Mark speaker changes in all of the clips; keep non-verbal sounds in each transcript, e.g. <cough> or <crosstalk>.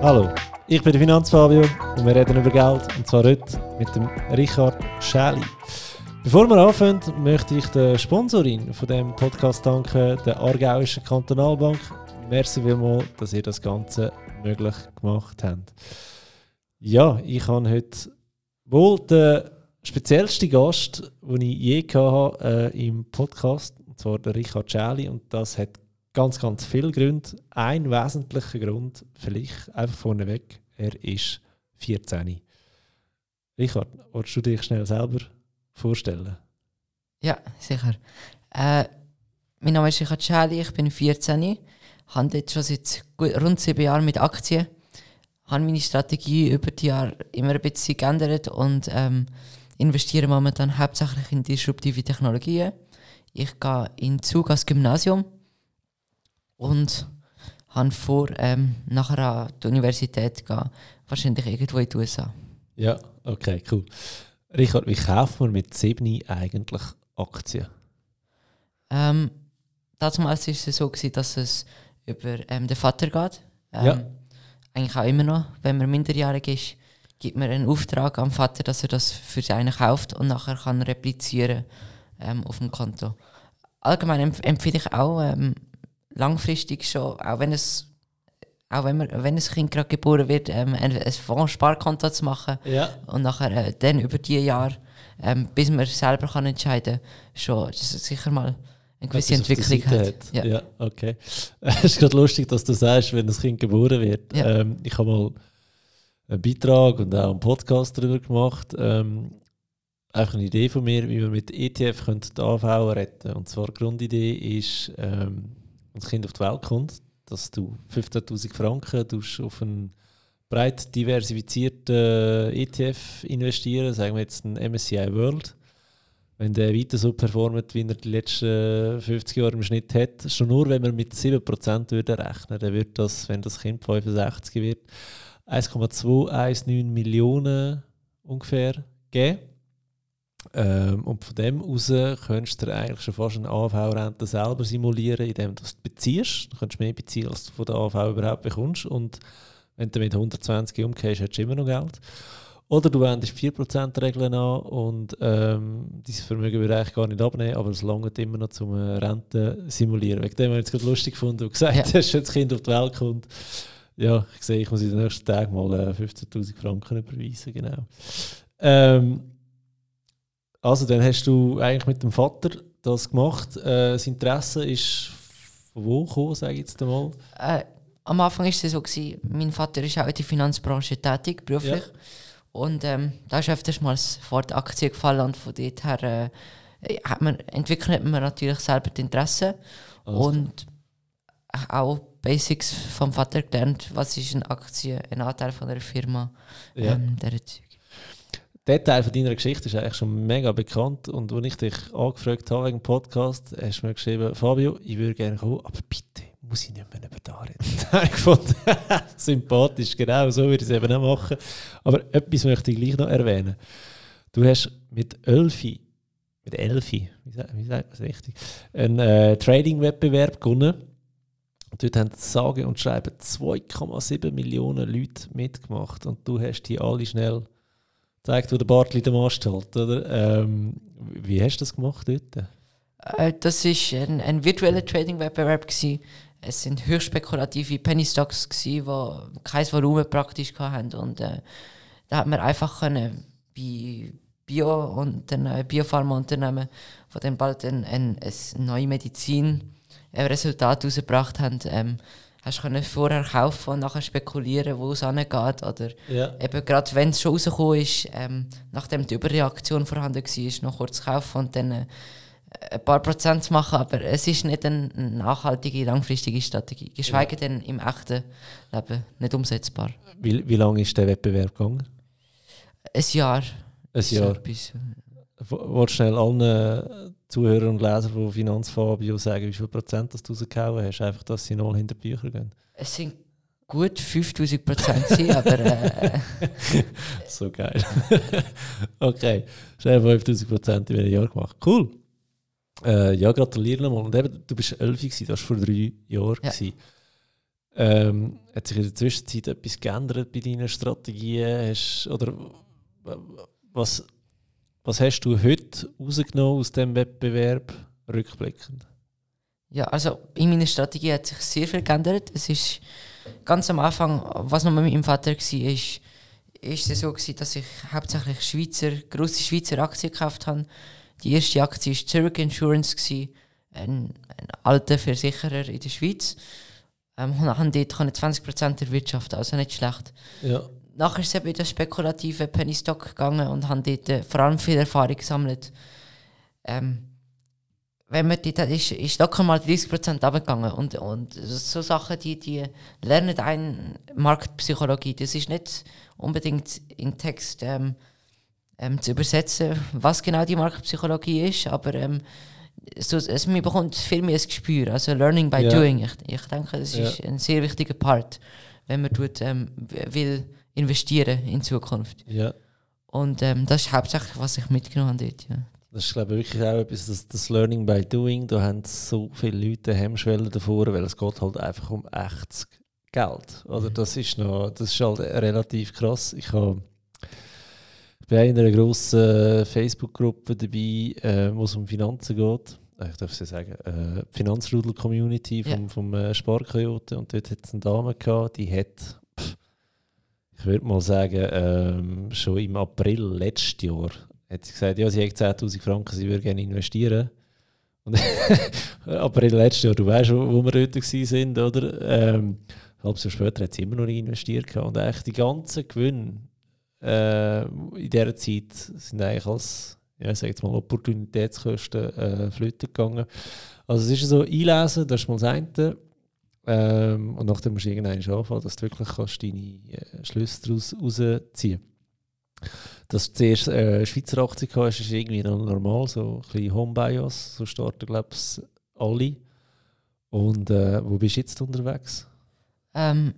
Speaker 1: Hallo, ich bin der Finanzfabio und wir reden über Geld und zwar heute mit dem Richard Schäli. Bevor wir anfangen, möchte ich der Sponsorin von dem Podcast danken, der Aargauischen Kantonalbank. Merci vielmals, dass ihr das Ganze möglich gemacht habt. Ja, ich habe heute wohl den speziellsten Gast, den ich je hatte, äh, im Podcast, und zwar der Richard Schäli und das hat ganz, ganz viele Gründe. Ein wesentlicher Grund, vielleicht einfach vorneweg, er ist 14. Richard, willst du dich schnell selber vorstellen?
Speaker 2: Ja, sicher. Äh, mein Name ist Richard Schäli, ich bin 14, habe jetzt schon seit rund sieben Jahren mit Aktien, habe meine Strategie über die Jahre immer ein bisschen geändert und ähm, investiere momentan hauptsächlich in disruptive Technologien. Ich gehe in Zug als Gymnasium und habe vor, ähm, nachher an die Universität zu gehen, wahrscheinlich irgendwo in den USA.
Speaker 1: Ja, okay, cool. Richard, wie kauft man mit 7 eigentlich Aktien?
Speaker 2: Ähm, damals war es so, gewesen, dass es über ähm, den Vater geht. Ähm,
Speaker 1: Ja.
Speaker 2: Eigentlich auch immer noch, wenn man minderjährig ist, gibt man einen Auftrag am Vater, dass er das für seinen kauft und nachher kann er replizieren ähm, auf dem Konto. Allgemein empf empfehle ich auch ähm, langfristig schon, auch wenn es auch wenn, man, wenn das Kind gerade geboren wird, ähm, ein, ein Fondssparkonto zu machen
Speaker 1: Ja.
Speaker 2: und nachher äh, dann über die Jahre, ähm, bis man selber kann entscheiden kann, schon sicher mal eine gewisse
Speaker 1: Etwas
Speaker 2: Entwicklung
Speaker 1: Seite
Speaker 2: hat.
Speaker 1: Ja.
Speaker 2: Ja.
Speaker 1: okay. <laughs> Es ist gerade lustig, dass du sagst, wenn das Kind geboren wird.
Speaker 2: Ja.
Speaker 1: Ähm, ich habe mal einen Beitrag und auch einen Podcast darüber gemacht. Ähm, einfach eine Idee von mir, wie man mit ETF könnte die AV retten Und zwar die Grundidee ist, ähm, wenn das Kind auf die Welt kommt, dass du 15'000 Franken auf einen breit diversifizierten ETF investieren, sagen wir jetzt einen MSCI World. Wenn der weiter so performt, wie er die letzten 50 Jahre im Schnitt hat, schon nur wenn wir mit 7% würde rechnen, dann wird das, wenn das Kind 65 wird, 1,219 Millionen ungefähr geben. Ähm, und von dem aus könntest du eigentlich schon fast eine AV-Rente selber simulieren, indem du es beziehst. Du kannst mehr beziehen, als du von der AV überhaupt bekommst. Und wenn du mit 120 umgehst, hast du immer noch Geld. Oder du wendest 4%-Regeln an und ähm, dieses Vermögen würde eigentlich gar nicht abnehmen, aber es langt immer noch zum äh, Renten simulieren. Wegen dem habe ich es gerade lustig gefunden und gesagt,
Speaker 2: Ja.
Speaker 1: hast, wenn das Kind auf die Welt kommt, ja, ich sehe, ich muss in den nächsten Tagen mal äh, 15'000 Franken überweisen, genau. Ähm, also dann hast du eigentlich mit dem Vater das gemacht. Äh, das Interesse ist von wo gekommen, sage ich jetzt einmal?
Speaker 2: Äh, am Anfang war es so, gewesen, mein Vater ist auch in der Finanzbranche tätig, beruflich. Und ähm, da ist öfters mal das Wort Aktie gefallen und von dort her äh, hat man, entwickelt man natürlich selber die Interesse
Speaker 1: Also,
Speaker 2: und auch Basics vom Vater gelernt, was ist eine Aktie, ein Anteil von einer Firma,
Speaker 1: ja.
Speaker 2: ähm, der Zeug.
Speaker 1: Der Teil von deiner Geschichte ist eigentlich schon mega bekannt und als ich dich angefragt habe wegen dem Podcast, hast du mir geschrieben, Fabio, ich würde gerne kommen, aber bitte muss ich nicht mehr über da reden. <laughs> Da habe ich gefunden, <laughs> sympathisch, genau, so würde ich es eben auch machen. Aber etwas möchte ich gleich noch erwähnen. Du hast mit Elfi, mit Elfi, wie sagt, man das richtig, einen äh, Trading-Wettbewerb gewonnen. Dort haben sage und schreiben 2,7 Millionen Leute mitgemacht und du hast die alle schnell gezeigt, wo der Bartli den Mast hält, oder? Ähm, wie hast du das gemacht dort?
Speaker 2: Äh, das war ein, ein virtueller Trading-Wettbewerb. Es sind höchst spekulative Penny Stocks, die kein Volumen praktisch hatten. Und äh, da hat man einfach können bei Bio- und äh, Biopharmaunternehmen, die dann bald ein, ein, ein neue Medizin ein Resultat herausgebracht haben, ähm, hast können vorher kaufen und nachher spekulieren, wo es angeht. Oder
Speaker 1: Ja.
Speaker 2: eben gerade wenn es schon rausgekommen ist, ähm, nachdem die Überreaktion vorhanden war, noch kurz kaufen und dann äh, ein paar Prozent machen. Aber es ist nicht eine nachhaltige, langfristige Strategie. Geschweige denn im echten Leben nicht umsetzbar.
Speaker 1: Wie, wie lange ist der Wettbewerb gegangen?
Speaker 2: Ein Jahr.
Speaker 1: Ein Jahr. Wolltest du schnell allen Zuhörern und Lesern von Finanzfabio sagen, wie viel Prozent das du rausgehauen hast? Einfach, dass sie null hinter die Bücher gehen.
Speaker 2: Es sind gut 5000 Prozent, aber äh, <laughs>
Speaker 1: So geil. <laughs> okay, schnell 5000 Prozent in einem Jahr gemacht. Cool. Äh, ja, gratuliere nochmal. Und eben, du bist 11 gewesen, das war vor drei Jahren.
Speaker 2: Ja.
Speaker 1: Ähm, hat sich in der Zwischenzeit etwas geändert bei deinen Strategien? Hast, oder was, was hast du heute rausgenommen aus diesem Wettbewerb rückblickend?
Speaker 2: Ja, also in meiner Strategie hat sich sehr viel geändert. Es ist ganz am Anfang, was noch mit meinem Vater war, ist, ist es so gewesen, dass ich hauptsächlich Schweizer, grosse Schweizer Aktien gekauft habe. Die erste Aktie war Zurich Insurance, gewesen, ein, ein alter Versicherer in der Schweiz. Ähm, und haben dort 20% der Wirtschaft, also nicht schlecht.
Speaker 1: Ja.
Speaker 2: Nachher ist es eben in das spekulative Penny Stock gegangen und haben dort äh, vor allem viel Erfahrung gesammelt. Ähm, wenn man dort ist, ist locker mal 30% runtergegangen. Und, und so Sachen, die, die lernen einen Marktpsychologie. Das ist nicht unbedingt in Text ähm, ähm, zu übersetzen, was genau die Marktpsychologie ist, aber ähm, so, also man bekommt viel mehr ein Gespür. Also Learning by
Speaker 1: Ja.
Speaker 2: Doing. Ich, ich denke, das
Speaker 1: Ja.
Speaker 2: ist ein sehr wichtiger Part, wenn man tut, ähm, will investieren in Zukunft.
Speaker 1: ja.
Speaker 2: Und ähm, das ist hauptsächlich, was ich mitgenommen habe dort. Ja.
Speaker 1: Das ist glaube ich wirklich auch etwas, das, das Learning by Doing, da haben so viele Leute Hemmschwellen davor, weil es geht halt einfach um echtes Geld. Oder das ist noch, das ist halt relativ krass. Ich habe ich bin in einer grossen Facebook-Gruppe dabei, äh, wo es um Finanzen geht. Äh, Ich darf es ja sagen, äh, Finanzrudel-Community vom,
Speaker 2: Ja.
Speaker 1: vom äh, Sparkoyote. Und dort hat es eine Dame gehabt, die hat, ich würde mal sagen, ähm, schon im April letztes Jahr hat sie gesagt, ja, sie hat 10'000 Franken, sie würde gerne investieren. Und <laughs> April letztes Jahr, du weißt, wo, wo wir dort waren, oder? Ähm, ein Jahr später hat sie immer noch nicht investiert. Und eigentlich die ganzen Gewinne äh, in dieser Zeit sind eigentlich als, ja, ich sag jetzt mal, Opportunitätskosten äh, flöten gegangen. Also es ist so, einlesen, das ist mal das eine. Ähm, und nachdem musst du irgendwann anfangen, dass du wirklich kannst deine äh, Schlüsse daraus rausziehen Dass du zuerst äh, Schweizer Aktien hast, ist irgendwie noch normal, so ein bisschen Home-Bios, so starten glaube ich alle. Und äh, wo bist du jetzt unterwegs?
Speaker 2: Ähm,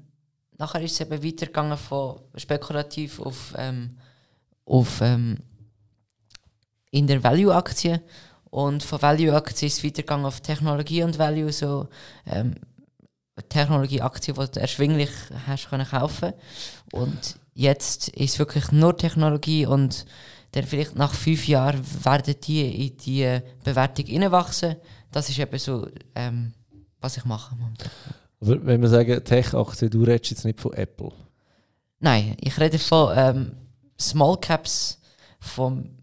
Speaker 2: nachher ist es eben weitergegangen von spekulativ auf, ähm, auf ähm, in der Value-Aktie. Und von Value-Aktie ist es weitergegangen auf Technologie und Value, so ähm, Technologie-Aktie, die du erschwinglich hast können kaufen Und jetzt ist es wirklich nur Technologie und dann vielleicht nach fünf Jahren werden die in die Bewertung hineinwachsen. Das ist eben so, ähm, was ich mache.
Speaker 1: Aber wenn wir sagen Tech-Aktien, du redest jetzt nicht von Apple.
Speaker 2: Nein, ich rede von ähm, Small Caps, von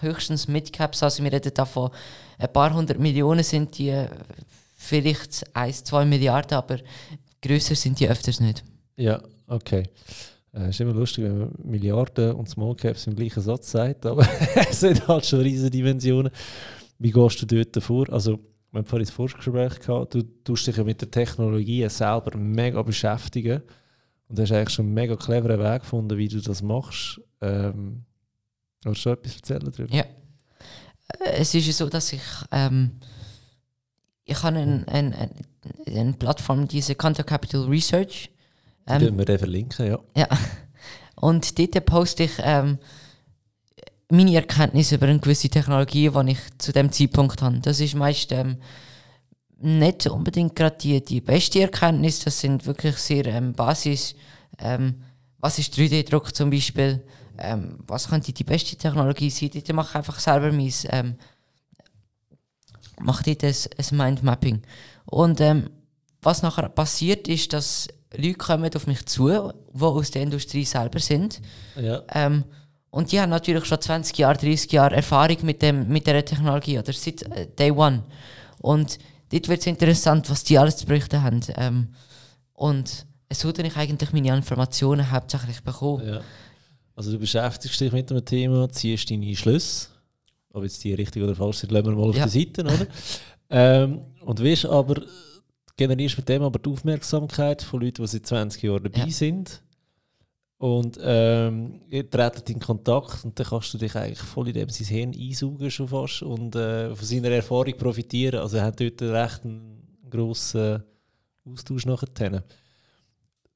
Speaker 2: höchstens Mid Caps. Also wir reden da von ein paar hundert Millionen sind die, äh, vielleicht 1, 2 Milliarden, aber größer sind die öfters nicht.
Speaker 1: Ja, okay. Äh, ist immer lustig, wenn man Milliarden und Small Caps im gleichen Satz sagt, aber <laughs> es sind halt schon riesige Dimensionen. Wie gehst du dort davor? Also, wir haben vorhin das Vorgespräch gehabt, du tust dich ja mit der Technologie selber mega beschäftigen und hast eigentlich schon einen mega cleveren Weg gefunden, wie du das machst. Ähm, willst du schon etwas erzählen darüber?
Speaker 2: Ja. Äh, Es ist ja so, dass ich ähm, ich habe eine ein, ein, eine Plattform, diese Conto Capital Research.
Speaker 1: Die
Speaker 2: Ähm,
Speaker 1: können wir dann verlinken, ja.
Speaker 2: Ja. Und dort poste ich ähm, meine Erkenntnisse über eine gewisse Technologie, die ich zu dem Zeitpunkt habe. Das ist meist ähm, nicht unbedingt gerade die, die beste Erkenntnis, das sind wirklich sehr ähm, Basis. Ähm, was ist 3D-Druck zum Beispiel? Ähm, was könnte die beste Technologie sein? Dort mache ich einfach selber mein, mache dort ein, ein Mindmapping. Und ähm, was nachher passiert, ist, dass Leute kommen auf mich zu, die aus der Industrie selber sind.
Speaker 1: ja.
Speaker 2: Ähm, und die haben natürlich schon 20 Jahre, 30 Jahre Erfahrung mit, dem, mit dieser Technologie oder seit äh, Day One. Und dort wird es interessant, was die alles zu berichten haben. Ähm, und so tue ich eigentlich meine Informationen hauptsächlich bekommen.
Speaker 1: Ja. Also du beschäftigst dich mit dem Thema, ziehst deine Schlüsse, ob jetzt die richtig oder falsch sind, lassen wir mal auf
Speaker 2: Ja.
Speaker 1: der Seite, oder? <laughs> ähm, und wirst aber, generierst mit dem aber die Aufmerksamkeit von Leuten, die seit 20 Jahren dabei
Speaker 2: Ja.
Speaker 1: sind und ähm, ihr tretet in Kontakt und dann kannst du dich eigentlich voll in dem sein Hirn einsaugen schon fast und äh, von seiner Erfahrung profitieren. Also er hat dort recht einen grossen Austausch nachher.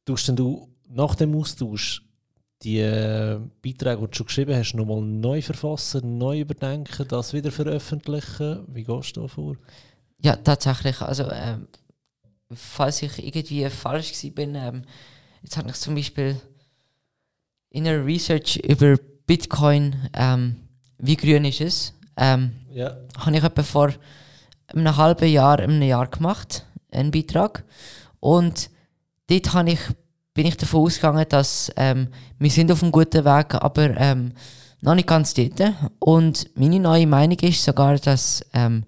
Speaker 1: Tust denn du nach dem Austausch die äh, Beiträge, die du schon geschrieben hast, nochmal neu verfassen, neu überdenken, das wieder veröffentlichen? Wie gehst du da vor?
Speaker 2: Ja, tatsächlich. Also, ähm, falls ich irgendwie falsch war, bin, ähm, jetzt habe ich zum Beispiel in einer Research über Bitcoin, ähm, wie grün ist es, ähm,
Speaker 1: Ja.
Speaker 2: habe ich etwa vor einem halben Jahr, einem Jahr gemacht, einen Beitrag. Und dort habe ich, bin ich davon ausgegangen, dass ähm, wir sind auf einem guten Weg, aber ähm, noch nicht ganz dort. Und meine neue Meinung ist sogar, dass ähm,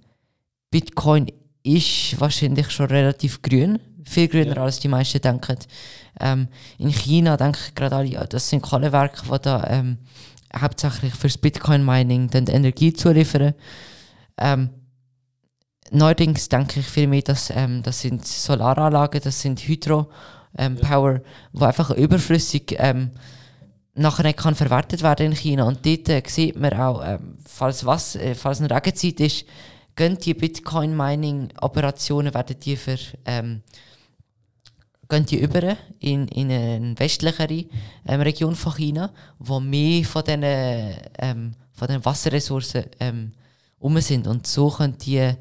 Speaker 2: Bitcoin ist wahrscheinlich schon relativ grün, viel grüner
Speaker 1: Ja.
Speaker 2: als die meisten denken. Ähm, in China denke ich gerade alle, ja, das sind Kohlewerke, die da ähm, hauptsächlich fürs Bitcoin-Mining dann Energie zuliefern. Ähm, neuerdings denke ich viel mehr, dass ähm, das sind Solaranlagen, das sind Hydro ähm, Power, wo einfach überflüssig ähm, nachher nicht kann verwertet werden in China. Und dort äh, sieht man auch, ähm, falls, was, äh, falls eine Regenzeit ist, gehen die Bitcoin-Mining-Operationen werden die für ähm, gehen die über in, in eine westlichere ähm, Region von China, wo mehr von diesen ähm, von den Wasserressourcen ähm, um sind. Und so können die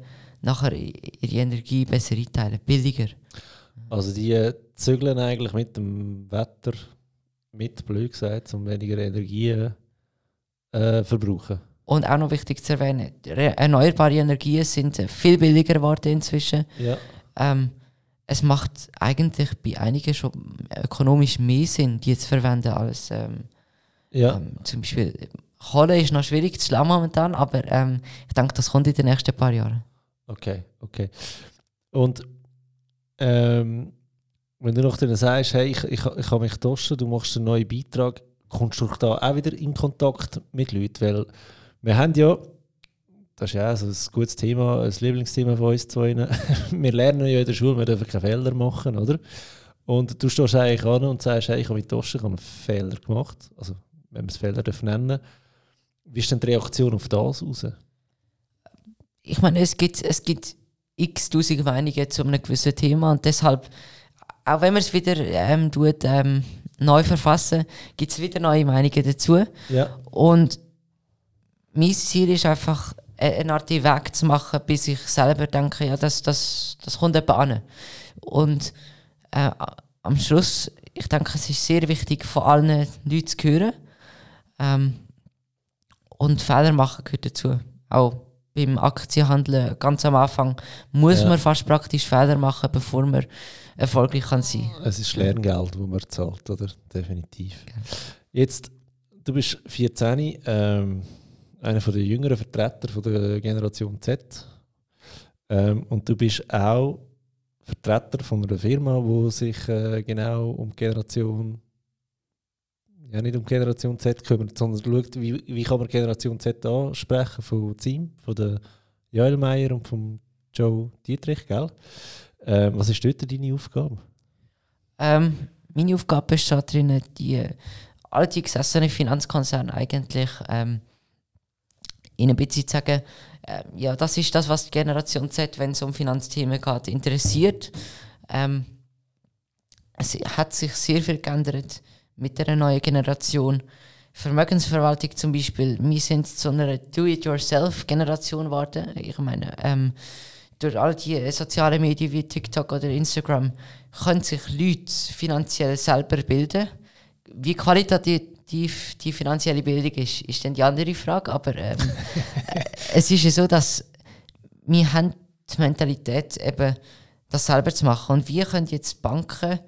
Speaker 2: nachher ihre Energie besser einteilen, billiger.
Speaker 1: Also die äh, zügeln eigentlich mit dem Wetter mit, blöd gesagt, um weniger Energie äh, verbrauchen.
Speaker 2: Und auch noch wichtig zu erwähnen, re- erneuerbare Energien sind äh, viel billiger geworden inzwischen.
Speaker 1: Ja.
Speaker 2: Ähm, es macht eigentlich bei einigen schon ökonomisch mehr Sinn, die zu verwenden als ähm,
Speaker 1: Ja.
Speaker 2: ähm, zum Beispiel Kohle ist noch schwierig zu schlagen momentan, aber ähm, ich denke, das kommt in den nächsten paar Jahren.
Speaker 1: Okay, okay. Und ähm, wenn du noch dann sagst, hey, ich, ich, ich habe mich getauscht, du machst einen neuen Beitrag, kommst du da auch wieder in Kontakt mit Leuten? Weil wir haben ja, das ist ja so ein gutes Thema, ein Lieblingsthema von uns zwei. <laughs> wir lernen ja in der Schule, wir dürfen keine Fehler machen, oder? Und du stehst eigentlich an und sagst, hey, ich habe ich habe einen Fehler gemacht. Also, wenn man es Fehler nennen Wie ist denn die Reaktion auf das raus?
Speaker 2: ich meine, es gibt, es gibt x tausend Meinungen zu einem gewissen Thema und deshalb, auch wenn man es wieder ähm, tut, ähm, neu verfassen, gibt es wieder neue Meinungen dazu.
Speaker 1: Ja.
Speaker 2: Und mein Ziel ist einfach, e- eine Art Weg zu machen, bis ich selber denke, ja, das, das, das kommt etwa an. Und äh, am Schluss, ich denke, es ist sehr wichtig, von allen Leuten zu hören. Ähm, und Fehler machen gehört dazu. Auch beim Aktienhandeln ganz am Anfang muss
Speaker 1: Ja.
Speaker 2: man fast praktisch Fehler machen, bevor man erfolgreich kann sein
Speaker 1: Es ist Lerngeld, das man zahlt, oder? Definitiv. Jetzt, du bist 14, ähm, einer der jüngeren Vertreter von der Generation Z. Ähm, und du bist auch Vertreter von einer Firma, die sich äh, genau um die Generation, ja nicht um Generation Z kümmert, sondern schaut, wie, wie kann man Generation Z ansprechen, von Zim, von der Joel Meyer und von Joe Dietrich, gell? Ähm, was ist dort deine Aufgabe?
Speaker 2: Ähm, meine Aufgabe besteht darin, die alte gesessenen Finanzkonzerne eigentlich ähm, ihnen ein bisschen zu sagen, äh, ja, das ist das, was die Generation Z, wenn es um Finanzthemen geht, interessiert. Ähm, es hat sich sehr viel geändert mit der neuen Generation. Vermögensverwaltung zum Beispiel, wir sind zu einer Do-it-yourself-Generation geworden. Ich meine, ähm, durch all die sozialen Medien wie TikTok oder Instagram können sich Leute finanziell selber bilden. Wie qualitativ die finanzielle Bildung ist, ist dann die andere Frage. Aber ähm, <laughs> äh, es ist ja so, dass wir haben die Mentalität, eben das selber zu machen. Und wir können jetzt Banken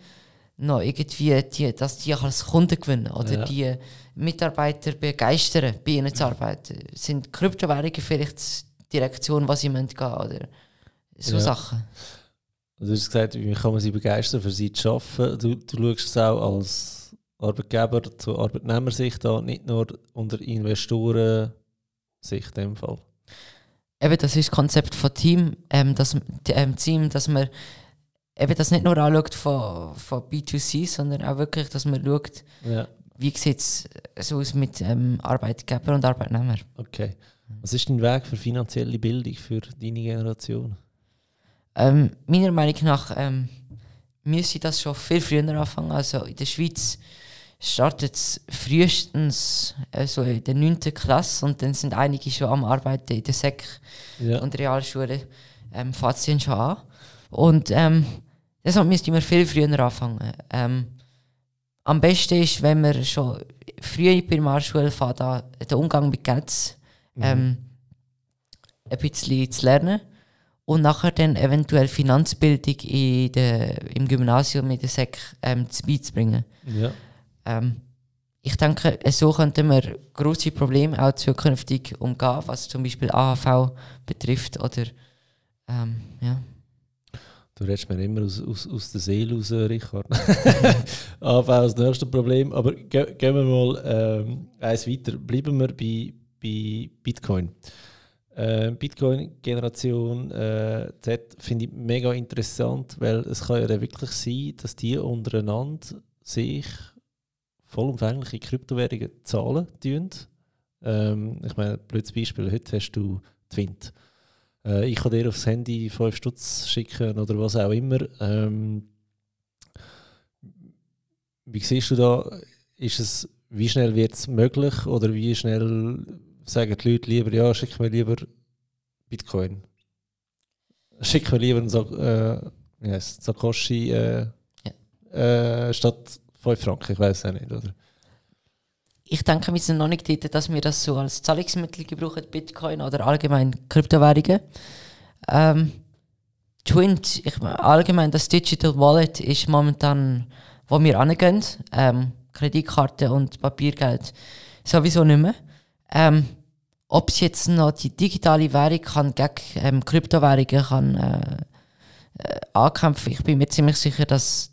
Speaker 2: noch irgendwie, die, dass die als Kunden gewinnen oder
Speaker 1: Ja.
Speaker 2: die Mitarbeiter begeistern, bei ihnen zu arbeiten. Sind Kryptowährungen vielleicht die Direktion, was sie gehen müssen, oder so
Speaker 1: Ja.
Speaker 2: Sachen?
Speaker 1: Du hast gesagt, wie kann man sie begeistern, für sie zu arbeiten. Du, du schaust es auch als Arbeitgeber zur Arbeitnehmersicht an, nicht nur unter Investorensicht in dem Fall.
Speaker 2: Eben, das ist das Konzept von Team, ähm, das, ähm, Team, dass man eben das nicht nur anschaut von, von B2C, sondern auch wirklich, dass man schaut,
Speaker 1: Ja,
Speaker 2: wie sieht es so aus mit ähm, Arbeitgeber und Arbeitnehmer.
Speaker 1: okay. Was ist dein Weg für finanzielle Bildung für deine Generation?
Speaker 2: Ähm, meiner Meinung nach ähm, müsste das schon viel früher anfangen. Also in der Schweiz startet es frühestens also in der 9. Klasse und dann sind einige schon am Arbeiten in der Sek
Speaker 1: Ja,
Speaker 2: und Realschule. Ähm, fängt schon an. Und ähm, Deshalb müsste man viel früher anfangen. Ähm, am besten ist, wenn man schon früh in der Primarschule fährt, den Umgang mit Geld ähm, ein bisschen zu lernen und nachher dann eventuell Finanzbildung in der, im Gymnasium mit der Sek ähm, zu beizubringen.
Speaker 1: Ja.
Speaker 2: Ähm, ich denke, so könnten wir große Probleme auch zukünftig umgehen, was zum Beispiel AHV betrifft oder ähm, ja.
Speaker 1: Du redest mir immer aus, aus, aus der Seele raus, Richard. <laughs> AV das nächste Problem. Aber ge gehen wir mal ähm, eins weiter. Bleiben wir bei, bei Bitcoin. Äh, Bitcoin-Generation äh, Z finde ich mega interessant, weil es kann ja wirklich sein, dass die untereinander sich vollumfänglich in Kryptowährungen zahlen. Ähm, ich meine, blödes Beispiel, heute hast du Twint. Äh, ich kann dir aufs Handy 5 Stutz schicken oder was auch immer. Ähm, wie siehst du da, ist es, wie schnell wird es möglich oder wie schnell sagen die Leute lieber, ja, schick mir lieber Bitcoin. Schick mir lieber einen Sak äh, yes, Sakoshi äh, ja. äh, statt 5 Franken, ich weiß es auch nicht, oder?
Speaker 2: Ich denke, wir sind noch nicht dort, dass wir das so als Zahlungsmittel gebrauchen, Bitcoin oder allgemein Kryptowährungen. Ähm, Twint, ich meine, allgemein das Digital Wallet ist momentan, wo wir angehen. Ähm, Kreditkarte und Papiergeld sowieso nicht mehr. Ähm, ob es jetzt noch die digitale Währung kann gegen ähm, Kryptowährungen kann, äh, äh, ankämpfen, ich bin mir ziemlich sicher, dass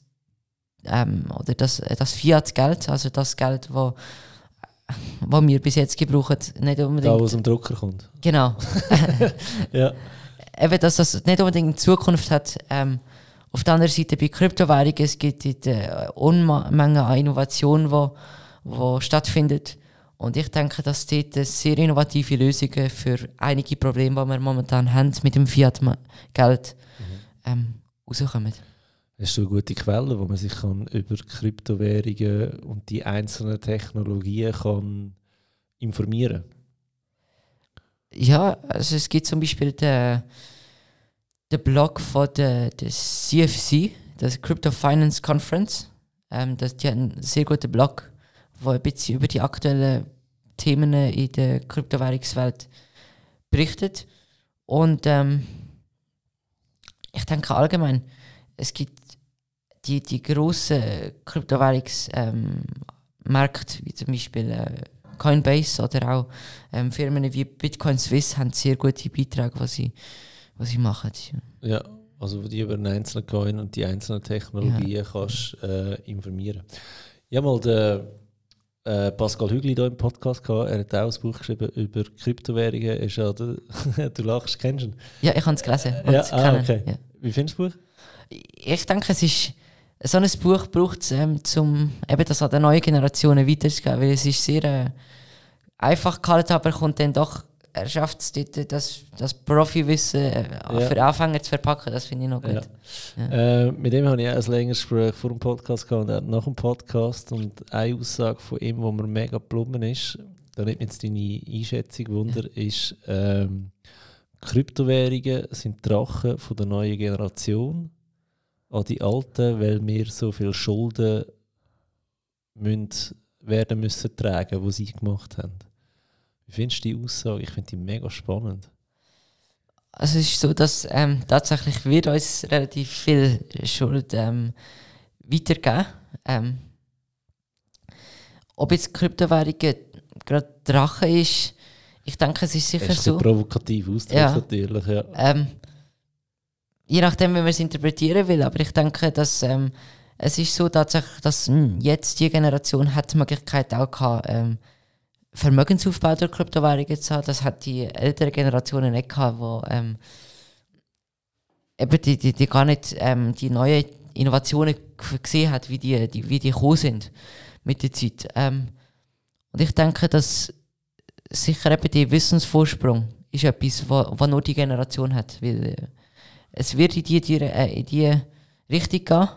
Speaker 2: ähm, oder das, das Fiat-Geld, also das Geld, wo, wo wir bis jetzt gebrauchen, nicht unbedingt...
Speaker 1: Da, aus dem Drucker kommt.
Speaker 2: Genau. <laughs> <laughs>
Speaker 1: ja.
Speaker 2: Eben, dass das nicht unbedingt Zukunft hat. Ähm, auf der anderen Seite bei Kryptowährungen, es gibt eine Unmenge an Innovationen, die wo, wo stattfindet. Und ich denke, dass dort sehr innovative Lösungen für einige Probleme, die wir momentan haben mit dem Fiat-Geld, mhm. ähm, rauskommen.
Speaker 1: Hast du eine gute Quelle, wo man sich kann über Kryptowährungen und die einzelnen Technologien kann informieren
Speaker 2: Ja, also es gibt zum Beispiel den, den Blog von der, der CFC, der Crypto Finance Conference. Ähm, das, die hat einen sehr guten Blog wo ein bisschen über die aktuellen Themen in der Kryptowährungswelt berichtet. Und ähm, ich denke allgemein, es gibt die, die grossen Kryptowährungsmärkte, ähm, wie zum Beispiel äh, Coinbase oder auch ähm, Firmen wie Bitcoin Swiss, haben sehr gute Beiträge, was sie, was sie machen.
Speaker 1: Ja, also wo die über einen einzelnen Coin und die einzelnen Technologien ja. kannst äh, informieren. Ja, mal der äh, Pascal Hügli hier im Podcast gehabt. Er hat auch ein Buch geschrieben über Kryptowährungen. Ist ja, du, <laughs> du lachst, kennst du ihn?
Speaker 2: Ja, ich habe es gelesen.
Speaker 1: Ja, ah, okay. Ja. Wie findest du das Buch?
Speaker 2: Ich denke, es ist so ein Buch braucht es, ähm, um eben das an die neuen Generationen weiterzugeben, weil es ist sehr äh, einfach gehalten, aber kommt dann doch er schafft es dort, das, das Profiwissen äh, ja. für Anfänger zu verpacken. Das finde ich noch gut. Ja.
Speaker 1: Ja. Äh, mit dem habe ich auch ein längeres Gespräch vor dem Podcast gehabt und nach dem Podcast. Und eine Aussage von ihm, wo mir mega geblummen ist, da nimmt mich jetzt deine Einschätzung Wunder, ist, ähm, Kryptowährungen sind Drachen von der neuen Generation an die alten, weil wir so viele Schulden müssen, werden müssen tragen, die sie gemacht haben. Wie findest du die Aussage? Ich finde die mega spannend.
Speaker 2: Also es ist so, dass ähm, tatsächlich wird uns relativ viel Schuld ähm, weitergeben. Ähm, ob jetzt Kryptowährungen gerade Drache ist, ich denke, es ist sicher
Speaker 1: das ist
Speaker 2: so.
Speaker 1: provokativ ausdrückt ja. natürlich, ja.
Speaker 2: Ähm, je nachdem, wie man es interpretieren will, aber ich denke, dass ähm, es ist so tatsächlich, dass mh, hm, jetzt die Generation hat die Möglichkeit auch gehabt, ähm, Vermögensaufbau durch Kryptowährungen zu haben. Das hat die ältere Generationen nicht gehabt, wo ähm, eben die, die, die gar nicht ähm, die neuen Innovationen gesehen hat, wie die, die, wie die gekommen sind mit der Zeit. Ähm, und ich denke, dass sicher eben der Wissensvorsprung ist etwas, was nur die Generation hat. Weil äh, es wird in die, die, äh, in die Richtung gehen.